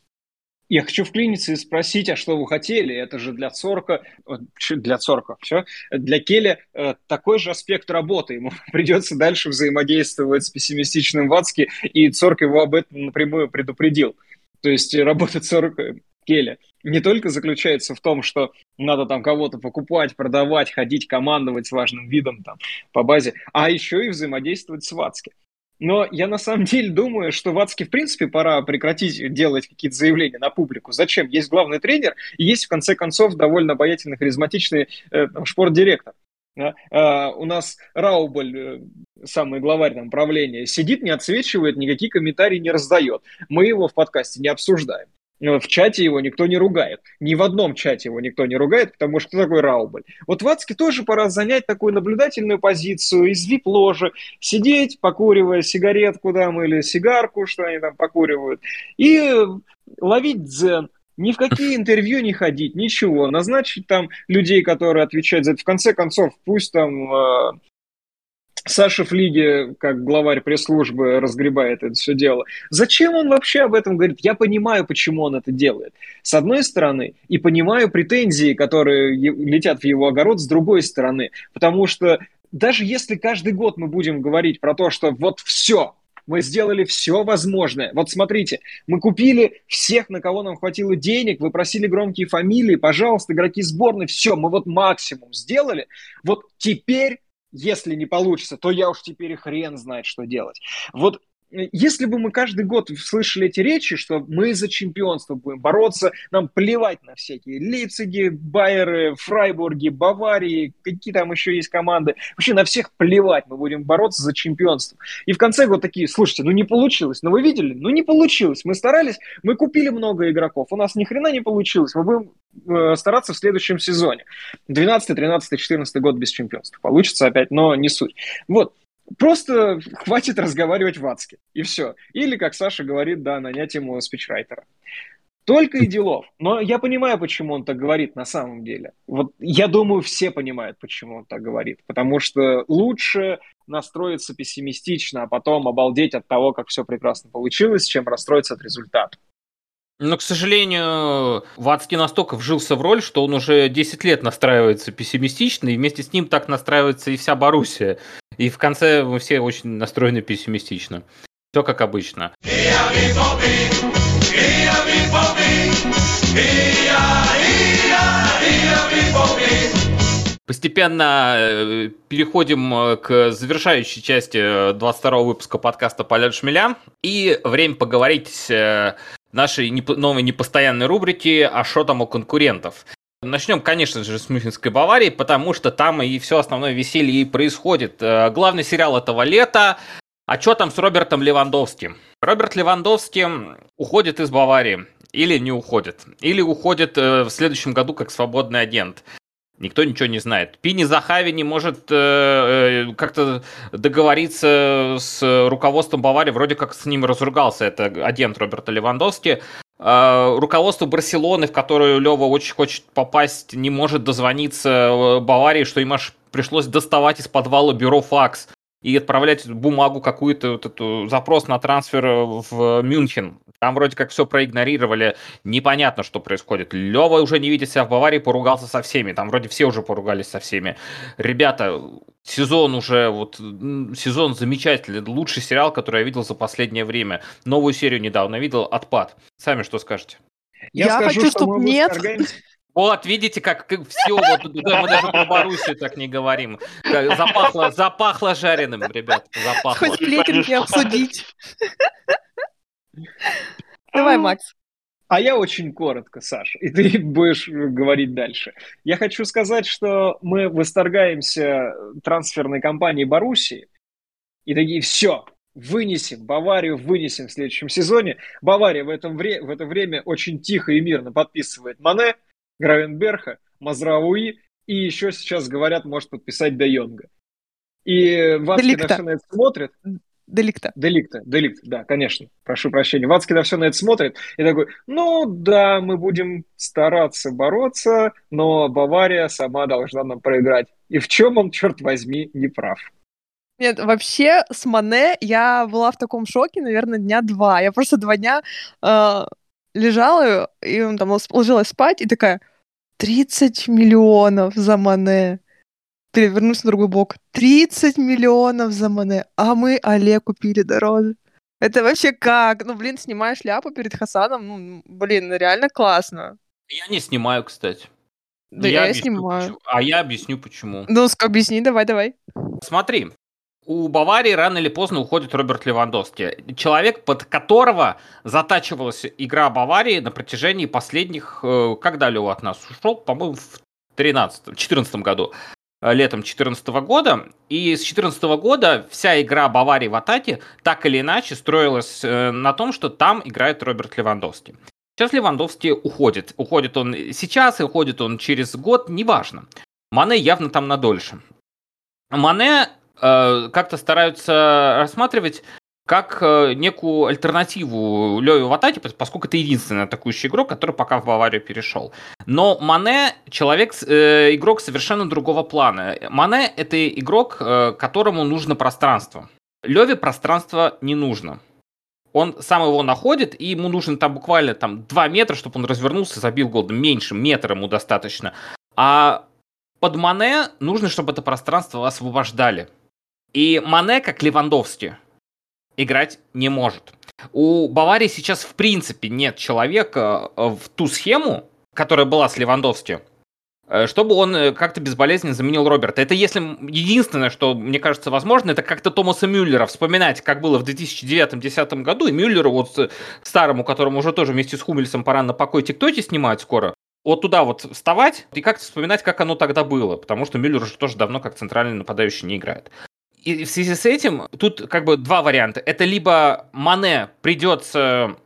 Я хочу вклиниться и спросить, а что вы хотели? Это же для Цорка, э, для Цорка, все, для Келя э, такой же аспект работы. Ему придется дальше взаимодействовать с пессимистичным Вацки, и Цорк его об этом напрямую предупредил. То есть э, работа Цорка, Келя не только заключается в том, что надо там кого-то покупать, продавать, ходить, командовать важным видом там по базе, а еще и взаимодействовать с Вацки. Но я на самом деле думаю, что Вацке, в принципе, пора прекратить делать какие-то заявления на публику. Зачем? Есть главный тренер, и есть, в конце концов, довольно обаятельный, харизматичный э, там, шпорт-директор. Да? А, у нас Раубль, э, самый главарь там, правления, сидит, не отсвечивает, никакие комментарии не раздает. Мы его в подкасте не обсуждаем. Э, В чате его никто не ругает. Ни в одном чате его никто не ругает, потому что кто такой Раубль? Вот Вацке тоже пора занять такую наблюдательную позицию из вип-ложи, сидеть, покуривая сигаретку там или сигарку, что они там покуривают, и э, ловить дзен. Ни в какие интервью не ходить, ничего. Назначить там людей, которые отвечают за это. В конце концов, пусть там э, Саша Флиге, как главарь пресс-службы, разгребает это все дело. Зачем он вообще об этом говорит? Я понимаю, почему он это делает. С одной стороны, и понимаю претензии, которые летят в его огород, с другой стороны. Потому что даже если каждый год мы будем говорить про то, что вот все, мы сделали все возможное. Вот смотрите, мы купили всех, на кого нам хватило денег, вы просили громкие фамилии, пожалуйста, игроки сборной, все, мы вот максимум сделали. Вот теперь, если не получится, то я уж теперь хрен знает, что делать. Вот если бы мы каждый год слышали эти речи, что мы за чемпионство будем бороться, нам плевать на всякие Лейпциги, Байеры, Фрайбурги, Баварии, какие там еще есть команды, вообще на всех плевать, мы будем бороться за чемпионство. И в конце года такие, слушайте, ну не получилось, ну вы видели, ну не получилось, мы старались, мы купили много игроков, у нас ни хрена не получилось, мы будем э, стараться в следующем сезоне. 12, 13, 14 год без чемпионства. Получится опять, но не суть. Вот. Просто хватит разговаривать в адске, и все. Или, как Саша говорит, да, нанять ему спичрайтера. Только и делов. Но я понимаю, почему он так говорит на самом деле. Вот я думаю, все понимают, почему он так говорит. Потому что лучше настроиться пессимистично, а потом обалдеть от того, как все прекрасно получилось, чем расстроиться от результата. Но, к сожалению, Вацки настолько вжился в роль, что он уже 10 лет настраивается пессимистично, и вместе с ним так настраивается и вся Боруссия. И в конце мы все очень настроены пессимистично. Все как обычно. постепенно э, переходим э, к завершающей части 22 выпуска подкаста «Полет шмеля». И время поговорить нашей новой непостоянной рубрики «А что там у конкурентов?». Начнем, конечно же, с Мюнхенской Баварии, потому что там и все основное веселье и происходит. Главный сериал этого лета а что там с Робертом Левандовским? Роберт Левандовский уходит из Баварии. Или не уходит. Или уходит э, в следующем году как свободный агент. Никто ничего не знает. Пини Захави не может э, э, как-то договориться с руководством Баварии. Вроде как с ним разругался. Это агент Роберта Левандовски. Э, руководство Барселоны, в которую Лева очень хочет попасть, не может дозвониться э, Баварии, что им аж пришлось доставать из подвала бюро факс и отправлять бумагу какую-то, вот эту, запрос на трансфер в Мюнхен. Там вроде как все проигнорировали, непонятно, что происходит. Лева уже не видит себя в Баварии, поругался со всеми. Там вроде все уже поругались со всеми. Ребята, сезон уже, вот, сезон замечательный. Лучший сериал, который я видел за последнее время. Новую серию недавно видел, «Отпад». Сами что скажете? Я, я скажу, хочу, чтобы нет. Вот, видите, как, как все, вот, да, мы даже про Боруссию так не говорим. Запахло, запахло жареным, ребят, запахло. Хоть плетенки обсудить. Давай, Макс. А я очень коротко, Саша, и ты будешь говорить дальше. Я хочу сказать, что мы восторгаемся трансферной кампанией Боруссии, и такие, все, вынесем, Баварию вынесем в следующем сезоне. Бавария в, этом вре- в это время очень тихо и мирно подписывает Мане, Гравенберха, Мазрауи, и еще сейчас говорят, может подписать Де Йонга. И все на это смотрит. Деликта. Деликта, деликт, да, конечно. Прошу прощения. Вацки на все на это смотрит и такой, ну да, мы будем стараться бороться, но Бавария сама должна нам проиграть. И в чем он, черт возьми, не прав? Нет, вообще с Мане я была в таком шоке, наверное, дня два. Я просто два дня э, лежала, и он там ложилась спать, и такая, 30 миллионов за Мане. Перевернусь на другой бок. 30 миллионов за Мане. А мы Оле купили дороже. Это вообще как? Ну, блин, снимаешь ляпу перед Хасаном, ну, блин, ну, реально классно. Я не снимаю, кстати. Да я, я снимаю. Почему. А я объясню, почему. Ну, объясни, давай, давай. Смотри, у Баварии рано или поздно уходит Роберт Левандовский. Человек, под которого затачивалась игра Баварии на протяжении последних... Э, когда Лева от нас ушел? По-моему, в 2014 году. Э, летом 2014 года. И с 2014 года вся игра Баварии в атаке так или иначе строилась э, на том, что там играет Роберт Левандовский. Сейчас Левандовский уходит. Уходит он сейчас и уходит он через год, неважно. Мане явно там надольше. Мане Э, как-то стараются рассматривать как э, некую альтернативу Лёве Ватати, поскольку это единственный атакующий игрок, который пока в Баварию перешел. Но Мане человек, э, игрок совершенно другого плана. Мане это игрок, э, которому нужно пространство. Леве пространство не нужно. Он сам его находит, и ему нужно там буквально там 2 метра, чтобы он развернулся, забил гол. Меньше метра ему достаточно. А под Мане нужно, чтобы это пространство освобождали. И Мане, как Левандовский, играть не может. У Баварии сейчас в принципе нет человека э, в ту схему, которая была с Левандовским, э, чтобы он э, как-то безболезненно заменил Роберта. Это если единственное, что мне кажется возможно, это как-то Томаса Мюллера вспоминать, как было в 2009-2010 году, и Мюллеру, вот старому, которому уже тоже вместе с Хумельсом пора на покой тиктоки снимать скоро, вот туда вот вставать и как-то вспоминать, как оно тогда было, потому что Мюллер уже тоже давно как центральный нападающий не играет. И в связи с этим тут как бы два варианта. Это либо Мане придется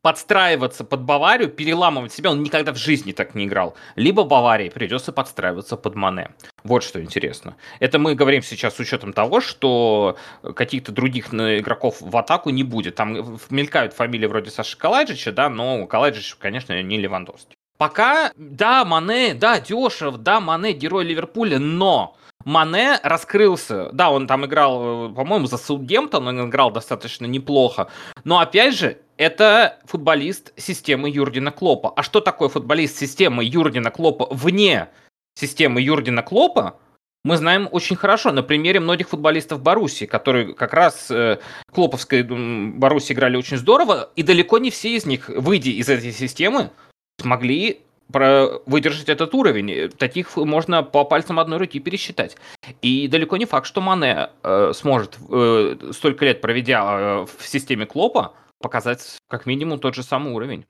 подстраиваться под Баварию, переламывать себя, он никогда в жизни так не играл. Либо Баварии придется подстраиваться под Мане. Вот что интересно. Это мы говорим сейчас с учетом того, что каких-то других игроков в атаку не будет. Там мелькают фамилии вроде Саши Калайджича, да, но Калайджич, конечно, не Левандовский. Пока, да, Мане, да, дешев, да, Мане, герой Ливерпуля, но Мане раскрылся. Да, он там играл, э, по-моему, за Саутгемптон, он играл достаточно неплохо. Но опять же, это футболист системы Юргена Клопа. А что такое футболист системы Юргена Клопа вне системы Юргена Клопа? Мы знаем очень хорошо на примере многих футболистов Баруси, которые как раз э, Клоповской Баруси играли очень здорово, и далеко не все из них, выйдя из этой системы, смогли про выдержать этот уровень. Таких можно по пальцам одной руки пересчитать. И далеко не факт, что Мане э, сможет, э, столько лет проведя э, в системе Клопа, показать как минимум тот же самый уровень.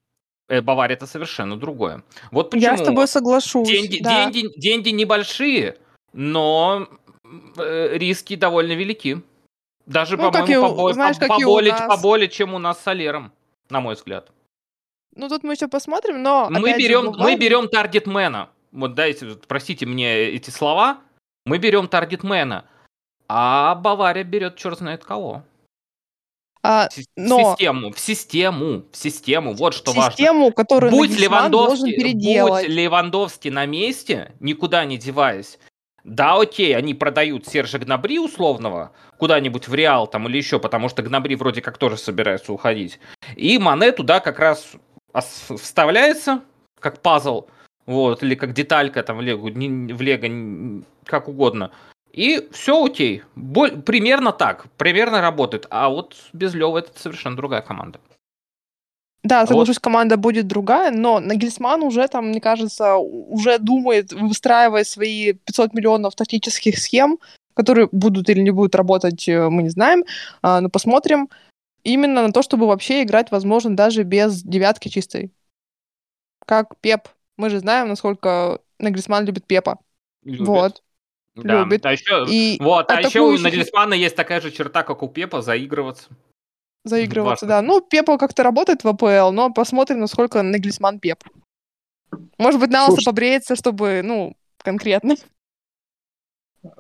Э, Бавария это совершенно другое. Вот почему. Я с тобой соглашусь. Деньги, да. деньги, деньги небольшие, но э, риски довольно велики. Даже, Ну, по-моему, побо- у поболее, поболее, чем у нас с Солером, на мой взгляд. Ну, тут мы еще посмотрим, но... мы же, берем, Бавария- мы берем таргетмена. Вот дайте, простите мне эти слова. Мы берем таргетмена. А Бавария берет черт знает кого. а, Но- В систему, в систему, в систему. Вот что важно. систему, которую Будь должен Левандовский, переделать. будь Левандовский на месте, никуда не деваясь, да, окей, они продают Сержа Гнабри условного куда-нибудь в Реал там или еще, потому что Гнабри вроде как тоже собирается уходить. И Мане туда как раз вставляется, как пазл, вот, или как деталька там в Лего, в Лего, как угодно. И все окей. Боль- примерно так. Примерно работает. А вот без Лева это совершенно другая команда. Да, соглашусь, команда будет другая, но Нагельсман уже там, мне кажется, уже думает, выстраивая свои 500 миллионов тактических схем, которые будут или не будут работать, э, мы не знаем, а, но посмотрим. Именно на то, чтобы вообще играть, возможно, даже без девятки чистой. Как Пеп. Мы же знаем, насколько Нагельсман любит Пепа. Любит. Вот. Да. любит. А еще, И вот, а еще у Нагельсмана есть такая же черта, как у Пепа, заигрываться. заигрываться, Важно. да. Ну, Пепа как-то работает в АПЛ, но посмотрим, насколько Нагельсман Пеп. Может быть, на Слушай. побреется, чтобы, ну, конкретно.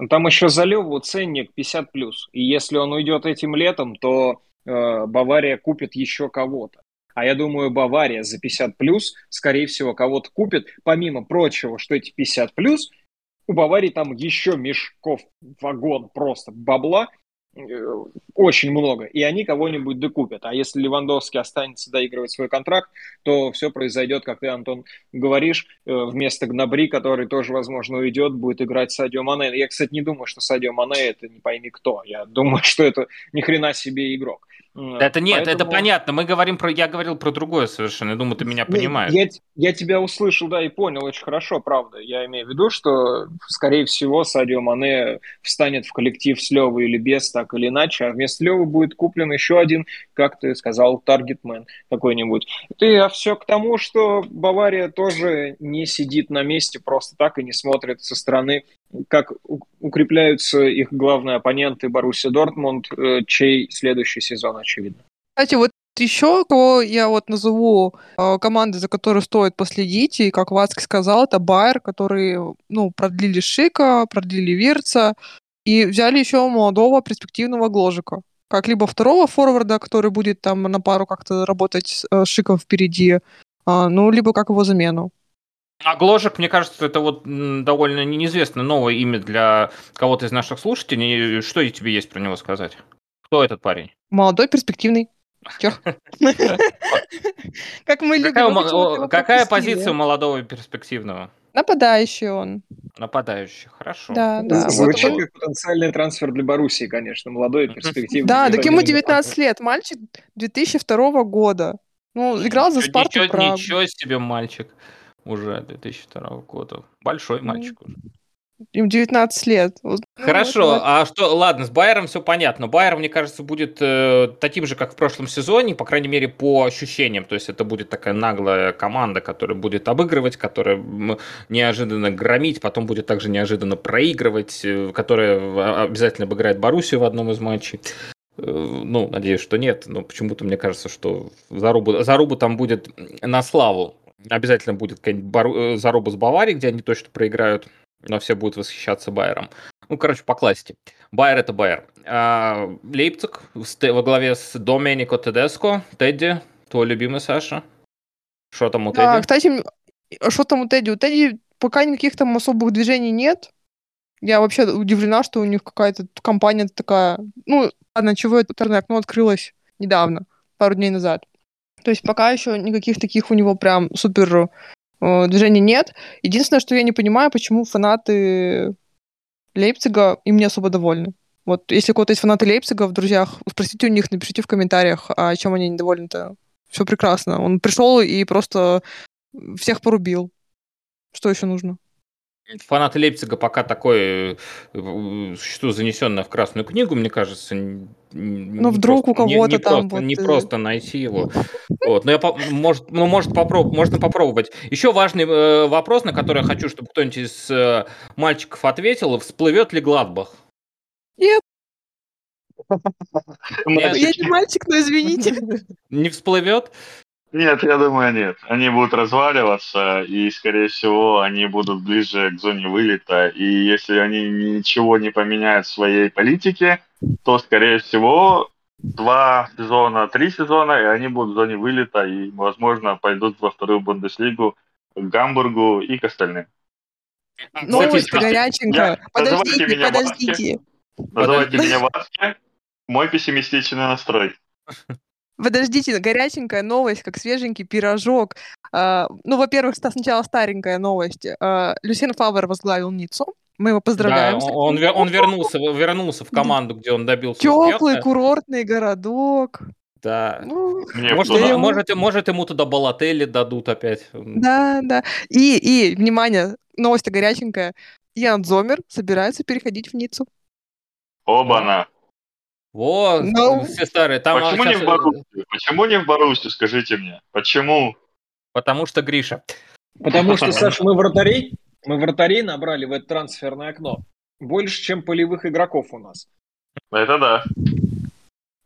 Там еще за Леву ценник 50 плюс. И если он уйдет этим летом, то Бавария купит еще кого-то. А я думаю, Бавария за 50 плюс, скорее всего, кого-то купит. Помимо прочего, что эти 50 плюс, у Баварии там еще мешков, вагон просто бабла, э, очень много. И они кого-нибудь докупят. А если Левандовский останется доигрывать свой контракт, то все произойдет, как ты, Антон, говоришь, э, вместо Гнабри, который тоже, возможно, уйдет, будет играть Садио Мане. Я, кстати, не думаю, что Садио Мане это не пойми кто. Я думаю, что это ни хрена себе игрок. М, Это нет, это поэтому- понятно. Мы говорим про, я говорил про другое совершенно. Я думаю, ты меня понимаешь. Я, я тебя услышал, да, и понял очень хорошо, правда. Я имею в виду, что, скорее всего, Садио Мане встанет в коллектив с Левой или без, так или иначе, а вместо Левы будет куплен еще один, как ты сказал, таргетмен какой-нибудь. Это я все к тому, что Бавария тоже не сидит на месте просто так и не смотрит со стороны, как укрепляются их главные оппоненты Боруссия Дортмунд, э, чей следующий сезон, очевидно. Кстати, вот еще кого я вот назову э, команды, за которой стоит последить, и как Вацки сказал, это Байер, которые, ну, продлили Шика, продлили Вирца, и взяли еще молодого перспективного Гложика. Как либо второго форварда, который будет там на пару как-то работать с э, Шиком впереди, а, ну, либо как его замену. А Гложек, мне кажется, это вот довольно неизвестное новое имя для кого-то из наших слушателей. Что тебе есть про него сказать? Кто этот парень? Молодой, перспективный. Как мы любим. Какая, позиция у молодого и перспективного? Нападающий он. Нападающий. Хорошо. Да, да. Звучит он- как потенциальный трансфер для Боруссии, конечно, молодой, перспективный. Да, так ему именно. 19 лет, мальчик 2002 года. Ну, играл за Спарту ничего себе мальчик. Уже 2002 года. Большой Ну, мальчик уже. Им 19 лет. Ну, Хорошо, вот, вот. а что, ладно, с Байером все понятно. Байер, мне кажется, будет э, таким же, как в прошлом сезоне, по крайней мере, по ощущениям. То есть это будет такая наглая команда, которая будет обыгрывать, которая неожиданно громить, потом будет также неожиданно проигрывать, э, которая в- обязательно обыграет Боруссию в одном из матчей. Э, Ну, надеюсь, что нет, но почему-то мне кажется, что зарубу, зарубу там будет на славу. Обязательно будет какая-нибудь Бару- э, заруба с Баварией, где они точно проиграют, но все будут восхищаться Байером. Ну, короче, по классике. Байер это Байер. А, Лейпциг во главе с Доменико Тедеско. Тедди, твой любимый Саша. Что там у Да, Тедди? кстати, а что там у Тедди? У Тедди пока никаких там особых движений нет. Я вообще удивлена, что у них какая-то компания такая... Ну, ладно, чего это интернет окно открылось недавно, пару дней назад. То есть пока еще никаких таких у него прям супер э, движений нет. Единственное, что я не понимаю, почему фанаты Лейпцига им не особо довольны. Вот если у кого-то есть фанаты Лейпцига в друзьях, спросите у них, напишите в комментариях, а чем они недовольны-то. Все прекрасно. Он пришел и просто всех порубил. Что еще нужно? Фанаты Лейпцига пока такое э, существует занесенное в Красную книгу, мне кажется. Ну, вдруг просто, у кого-то не, не там просто, вот... Не э, просто найти его. Вот. Но я, может, ну, может попроб, можно попробовать. Еще важный э, вопрос, на который я хочу, чтобы кто-нибудь из э, мальчиков ответил. Всплывет ли Гладбах? Нет. Нет. Я не мальчик, но извините. Не всплывет? Нет, я думаю, нет. Они будут разваливаться, и, скорее всего, они будут ближе к зоне вылета. И если они ничего не поменяют в своей политике, то, скорее всего, два сезона, три сезона, и они будут в зоне вылета, и, возможно, пойдут во вторую Бундеслигу к Гамбургу и к остальным. Новость горяченькая. Я- называйте Подождите, меня подождите. Называйте меня Васки. Мой пессимистичный настрой. Подождите, горяченькая новость, как свеженький пирожок. А, ну, во-первых, сначала старенькая новость. А, Люсьен Фавер возглавил Ниццу. Мы его поздравляем. Да, он, он вернулся, вернулся в команду, где он добился Теплый успеха. курортный городок. Да. Ну, Может, ему- может, может, ему туда Балатели дадут опять. да, да. И, и, внимание, новость горяченькая. Ян Зомер собирается переходить в Ниццу. Оба-на. Вот, Ну, все старые. Там Почему не щас, в э, Боруссию? Почему не в Боруссию, скажите мне? Почему? Потому что Гриша. Потому что, Саша, мы вратарей, мы вратарей набрали в это трансферное окно. Больше, чем полевых игроков у нас. Это да.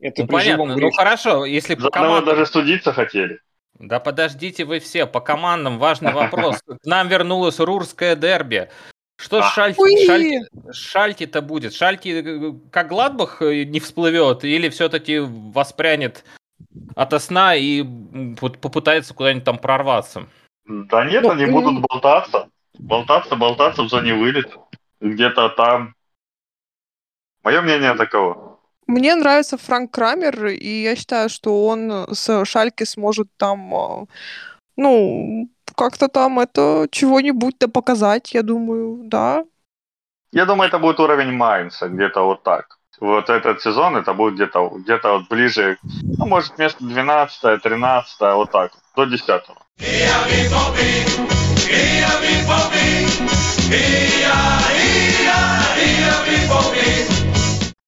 Это Ну, понятно. Ну хорошо, если по За командам... даже судиться хотели. Да подождите вы все, по командам важный вопрос. К нам вернулось Рурское дерби. Что с А. Шальти, Уи! Шальти, Шальти-то будет? Шальти э, как Гладбах э, не всплывет или все-таки воспрянет ото сна и попытается куда-нибудь там прорваться? Да нет, Ну, они будут болтаться. Болтаться, болтаться в зоне вылета. Где-то там. Мое мнение таково. Мне нравится Франк Крамер, и я считаю, что он с Шальки сможет там, э, ну, как-то там это чего-нибудь да показать, я думаю, да. Я думаю, это будет уровень Майнца, где-то вот так. Вот этот сезон, это будет где-то где вот ближе, ну, может, место 12 13 вот так, до 10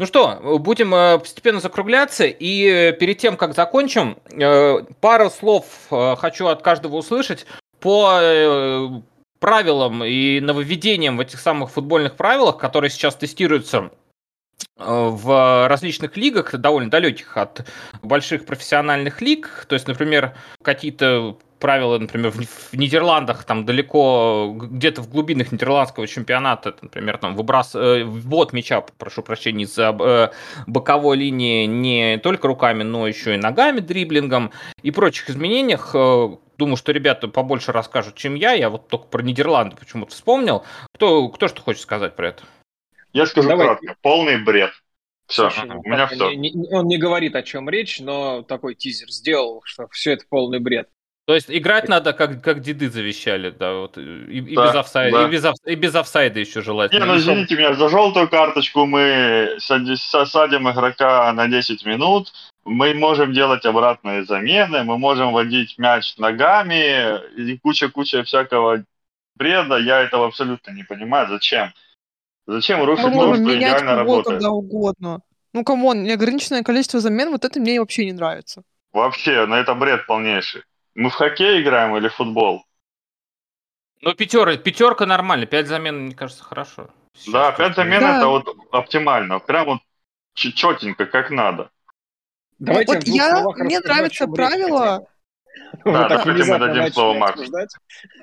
Ну что, будем э, постепенно закругляться, и э, перед тем, как закончим, э, пару слов хочу от каждого услышать по э, правилам и нововведениям в этих самых футбольных правилах, которые сейчас тестируются э, в различных лигах, довольно далеких от больших профессиональных лиг. То есть, например, какие-то правила, например, в Нидерландах, там далеко, где-то в глубинах нидерландского чемпионата, например, там выброс, э, ввод мяча, прошу прощения, из-за боковой линии не только руками, но еще и ногами, дриблингом и прочих изменениях. Думаю, что ребята побольше расскажут, чем я. Я вот только про Нидерланды почему-то вспомнил. Кто, кто что хочет сказать про это? Я скажу Давай. кратко. Полный бред. Все, Слушай, у меня так, все. не- не- он не говорит, о чем речь, но такой тизер сделал, что все это полный бред. То есть играть надо, как, как деды завещали, да, вот, и, и Да, без офсайда, да. и, без, оф- и без офсайда еще Не, желательно. ну И чтоб- извините меня, за желтую карточку мы сади- са- садим игрока на 10 минут, мы можем делать обратные замены, мы можем вводить мяч ногами и куча-куча всякого бреда. Я этого абсолютно не понимаю. Зачем? Зачем рушить Мы то, что идеально работает? когда угодно. Ну, come on, неограниченное количество замен, вот это мне вообще не нравится. Вообще, ну это бред полнейший. Мы в хоккей играем или в футбол? Ну, пятера, пятерка нормально, пять замен, мне кажется, хорошо. Сейчас да, пять замен Да. это вот оптимально. Прям вот четенько, как надо. Давайте вот я- мне нравится правило. Да, так давайте мы дадим начали слово Максу. обсуждать,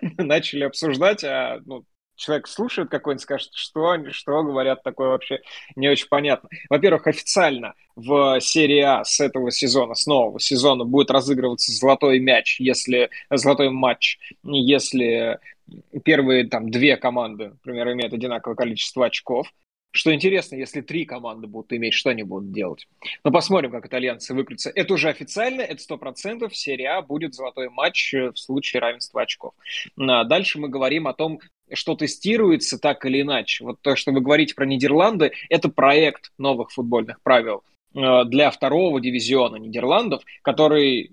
начали обсуждать, а ну, человек слушает какой-нибудь, скажет, что, что говорят, такое вообще не очень понятно. Во-первых, официально в серии А с этого сезона, с нового сезона будет разыгрываться золотой мяч, если золотой матч, если первые там две команды, например, имеют одинаковое количество очков. Что интересно, если три команды будут иметь, что они будут делать? Ну, посмотрим, как итальянцы выкрутятся. Это уже официально, это сто процентов. Серия А будет золотой матч в случае равенства очков. А дальше мы говорим о том, что тестируется так или иначе. Вот то, что вы говорите про Нидерланды, это проект новых футбольных правил. для второго дивизиона Нидерландов, который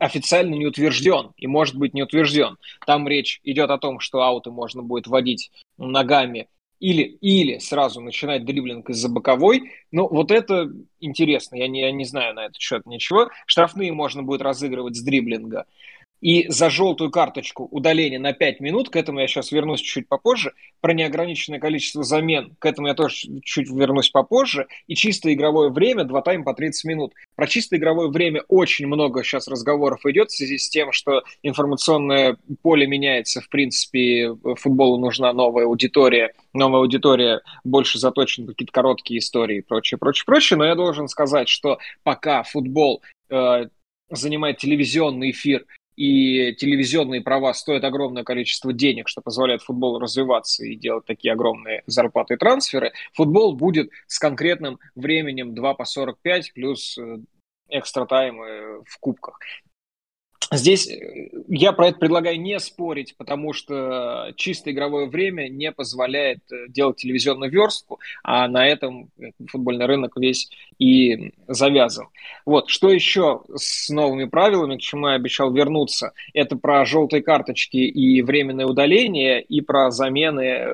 официально не утвержден и может быть не утвержден. Там речь идет о том, что ауты можно будет вводить ногами или, или сразу начинать дриблинг из-за боковой. Ну, вот это интересно, я не, я не знаю на этот счет ничего. Штрафные можно будет разыгрывать с дриблинга. И за желтую карточку удаление на 5 минут, к этому я сейчас вернусь чуть попозже, про неограниченное количество замен, к этому я тоже чуть вернусь попозже, и чисто игровое время, два тайма по 30 минут. Про чисто игровое время очень много сейчас разговоров идет в связи с тем, что информационное поле меняется, в принципе, футболу нужна новая аудитория, новая аудитория больше заточена на какие-то короткие истории и прочее, прочее, прочее, но я должен сказать, что пока футбол э, занимает телевизионный эфир и телевизионные права стоят огромное количество денег, что позволяет футболу развиваться и делать такие огромные зарплаты и трансферы, футбол будет с конкретным временем 2 по 45 плюс э, экстра таймы в кубках. Здесь э, я про это предлагаю не спорить, потому что чисто игровое время не позволяет э, делать телевизионную верстку, а на этом э, футбольный рынок весь и завязан. Вот, что еще с новыми правилами, к чему я обещал вернуться, это про желтые карточки и временное удаление, и про замены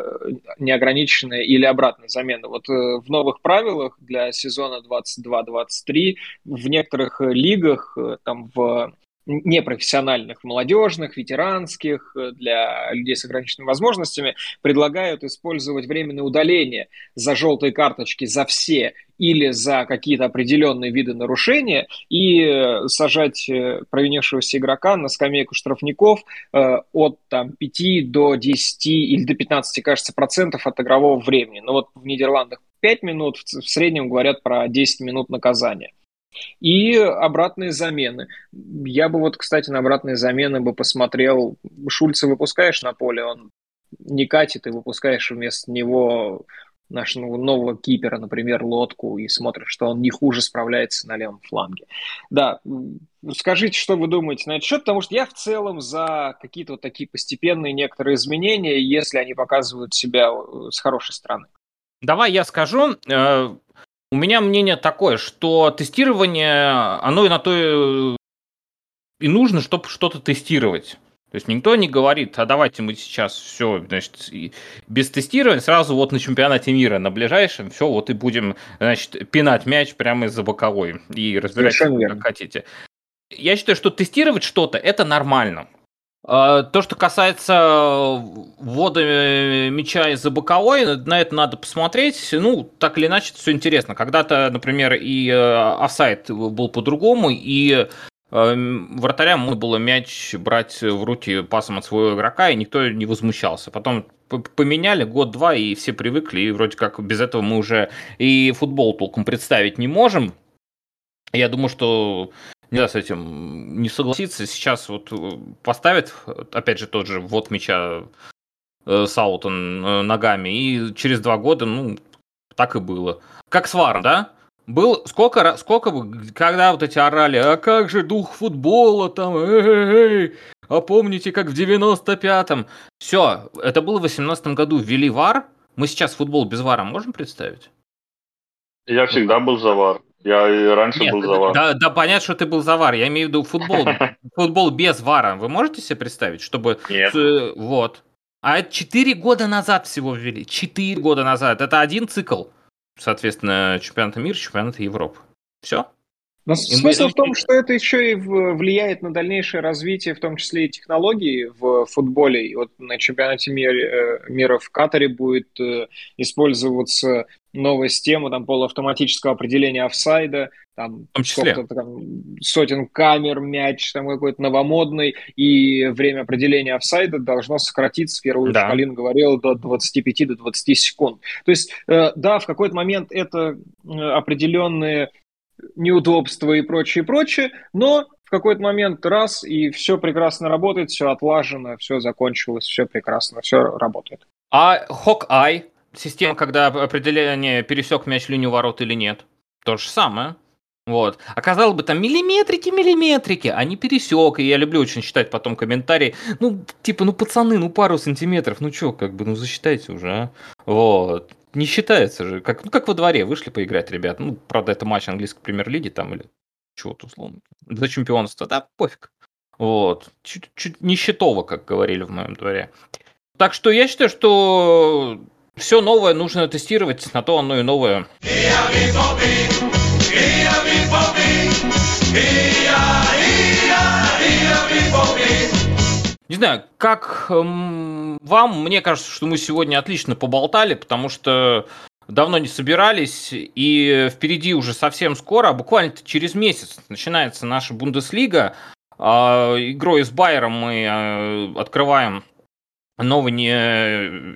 неограниченные или обратные замены. Вот в новых правилах для сезона 22-23 в некоторых лигах, там в непрофессиональных, молодежных, ветеранских, э, для людей с ограниченными возможностями, предлагают использовать временное удаление за желтые карточки за все или за какие-то определенные виды нарушения и э, сажать э, провинившегося игрока на скамейку штрафников от там, 5 до 10 или до 15, кажется, процентов от игрового времени. Но вот в Нидерландах 5 минут, в среднем говорят про 10 минут наказания. И обратные замены. Я бы вот, кстати, на обратные замены бы посмотрел. Шульца выпускаешь на поле, он не катит, и выпускаешь вместо него нашего нового кипера, например, лодку, и смотришь, что он не хуже справляется на левом фланге. Да, скажите, что вы думаете на этот счет, потому что я в целом за какие-то вот такие постепенные некоторые изменения, если они показывают себя э, с хорошей стороны. Давай я скажу. Э, у меня мнение такое, что тестирование, оно и на то и нужно, чтобы что-то тестировать. То есть никто не говорит, а давайте мы сейчас все, значит, без тестирования сразу вот на чемпионате мира, на ближайшем, все, вот и будем, значит, пинать мяч прямо из-за боковой и разбирать, как хотите. Я считаю, что тестировать что-то – это нормально. А, то, что касается ввода э, мяча из-за боковой, на это надо посмотреть. Ну, так или иначе, все интересно. Когда-то, например, и э, офсайд был по-другому, и э, вратарям можно было мяч брать в руки пасом от своего игрока, и никто не возмущался. Потом поменяли год-два, и все привыкли, и вроде как без этого мы уже и футбол толком представить не можем. Я думаю, что нельзя с этим не согласиться. Сейчас вот э, поставит, опять же, тот же вот мяча э, Саутон э, ногами, и через два года, ну, так и было. Как с Варом, да? Был сколько, сколько, когда вот эти орали, а как же дух футбола там, эй, а помните, как в 95-м? Все, это было в 18 году, ввели ВАР, мы сейчас футбол без ВАРа можем представить? Я всегда был за ВАР. Я и раньше Нет, был за вар. Да, да, понятно, что ты был за вар. Я имею в виду футбол. Футбол без вара. Вы можете себе представить, чтобы... Нет. Вот. А это 4 года назад всего ввели. 4 года назад. Это один цикл. Соответственно, чемпионата мира, чемпионата Европы. Все? Но смысл в том, что это еще и влияет на дальнейшее развитие, в том числе и технологий в футболе. И вот на чемпионате мира, э, мира в Катаре будет э, использоваться новая система там полуавтоматического определения офсайда, там, в том числе. там сотен камер, мяч там какой-то новомодный, и время определения офсайда должно сократиться, в первую да. Полин говорил, до 25 до 20 секунд. То есть, э, да, в какой-то момент это определенные неудобства и прочее, прочее, но в какой-то момент раз, и все прекрасно работает, все отлажено, все закончилось, все прекрасно, все работает. А Hawkeye, система, когда определение пересек мяч линию ворот или нет, то же самое. Вот. Оказалось бы, там миллиметрики, миллиметрики, а не пересек. И я люблю очень читать потом комментарии. Ну, типа, ну, пацаны, ну, пару сантиметров, ну, чё, как бы, ну, засчитайте уже, а. Вот. Не считается же. Как, ну, как во дворе вышли поиграть, ребят. Ну, правда, это матч английской премьер-лиги там или чего-то условно. За чемпионство, да, пофиг. Вот. Чуть-чуть нищетово, как говорили в моем дворе. Так что я считаю, что все новое нужно тестировать, на то оно и новое. Не знаю, как эм, вам, мне кажется, что мы сегодня отлично поболтали, потому что давно не собирались, и впереди уже совсем скоро, буквально через месяц, начинается наша Бундеслига. А, игрой с Байером мы э, открываем новый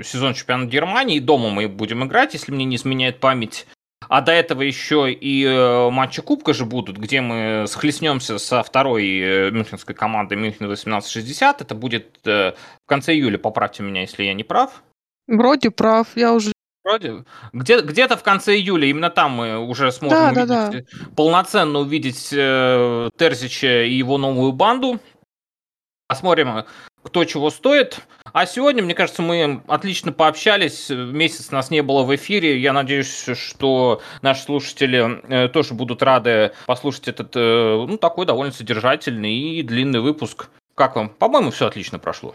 сезон чемпионата Германии. Дома мы будем играть, если мне не изменяет память. А до этого еще и э, матчи Кубка же будут, где мы схлестнемся со второй э, мюнхенской командой Мюнхен 1860. Это будет в конце июля, поправьте меня, если я не прав. Вроде прав, я уже Вроде. Где, где-то в конце июля, именно там мы уже сможем да, увидеть, да, да. полноценно увидеть э, Терзича и его новую банду. Посмотрим, кто чего стоит. А сегодня, мне кажется, мы отлично пообщались. Месяц нас не было в эфире. Я надеюсь, что наши слушатели э, тоже будут рады послушать этот, э, ну, такой довольно содержательный и длинный выпуск. Как вам? По-моему, все отлично прошло.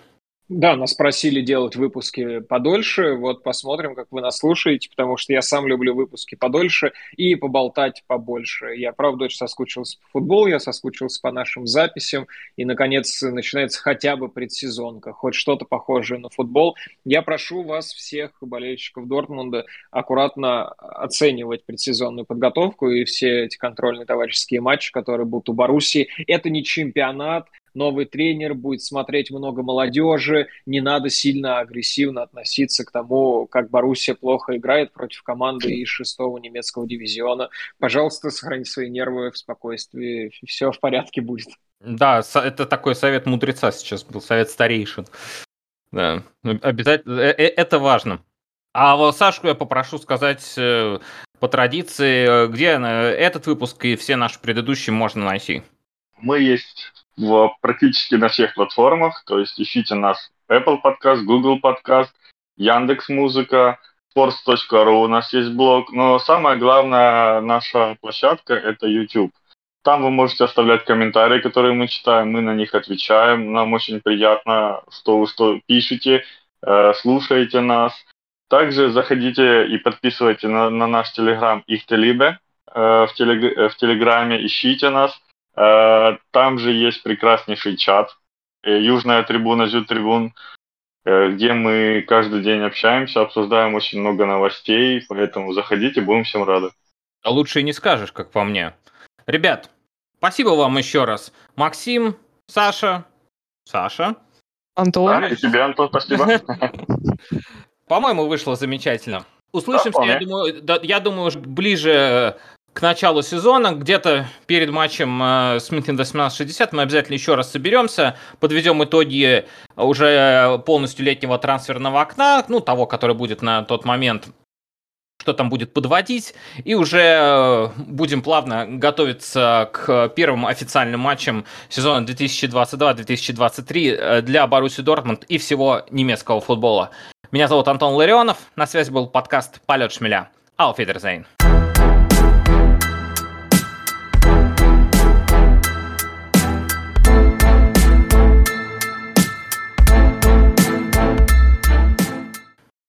Да, нас просили делать выпуски подольше. Вот посмотрим, как вы нас слушаете, потому что я сам люблю выпуски подольше и поболтать побольше. Я, правда, очень соскучился по футболу, я соскучился по нашим записям. И, наконец, начинается хотя бы предсезонка, хоть что-то похожее на футбол. Я прошу вас, всех болельщиков Дортмунда, аккуратно оценивать предсезонную подготовку и все эти контрольные товарищеские матчи, которые будут у Боруссии. Это не чемпионат, новый тренер, будет смотреть много молодежи, не надо сильно агрессивно относиться к тому, как Боруссия плохо играет против команды из шестого немецкого дивизиона. Пожалуйста, сохраните свои нервы в спокойствии, все в порядке будет. Да, это такой совет мудреца сейчас был, совет старейшин. Да, ну, обязательно, э, э, это важно. А вот Сашку я попрошу сказать э, по традиции, где этот выпуск и все наши предыдущие можно найти. Мы есть в практически на всех платформах, то есть ищите нас Apple Podcast, Google Podcast, Яндекс Музыка, sports.ru у нас есть блог, но самая главная наша площадка это YouTube. Там вы можете оставлять комментарии, которые мы читаем, мы на них отвечаем. Нам очень приятно, что вы что пишете, э, слушаете нас. Также заходите и подписывайте на, на наш телеграм Ихтелибе э, в, телег, э, в телеграме, ищите нас. Э, там же есть прекраснейший чат, э, Южная трибуна, Зю трибун, э, где мы каждый день общаемся, обсуждаем очень много новостей, поэтому заходите, будем всем рады. А лучше и не скажешь, как по мне. Ребят, спасибо вам еще раз. Максим, Саша, Саша. Антон. Да, и тебе, Антон, спасибо. По-моему, вышло замечательно. Услышимся, да, я думаю, да, я думаю, ближе к началу сезона, где-то перед матчем э, с Мюнхен 1860 мы обязательно еще раз соберемся, подведем итоги уже полностью летнего трансферного окна, ну, того, который будет на тот момент что там будет подводить, и уже э, будем плавно готовиться к первым официальным матчам сезона 2022-2023 э, для Баруси Дортмунд и всего немецкого футбола. Меня зовут Антон Ларионов, на связи был подкаст «Полет шмеля». Auf Wiedersehen.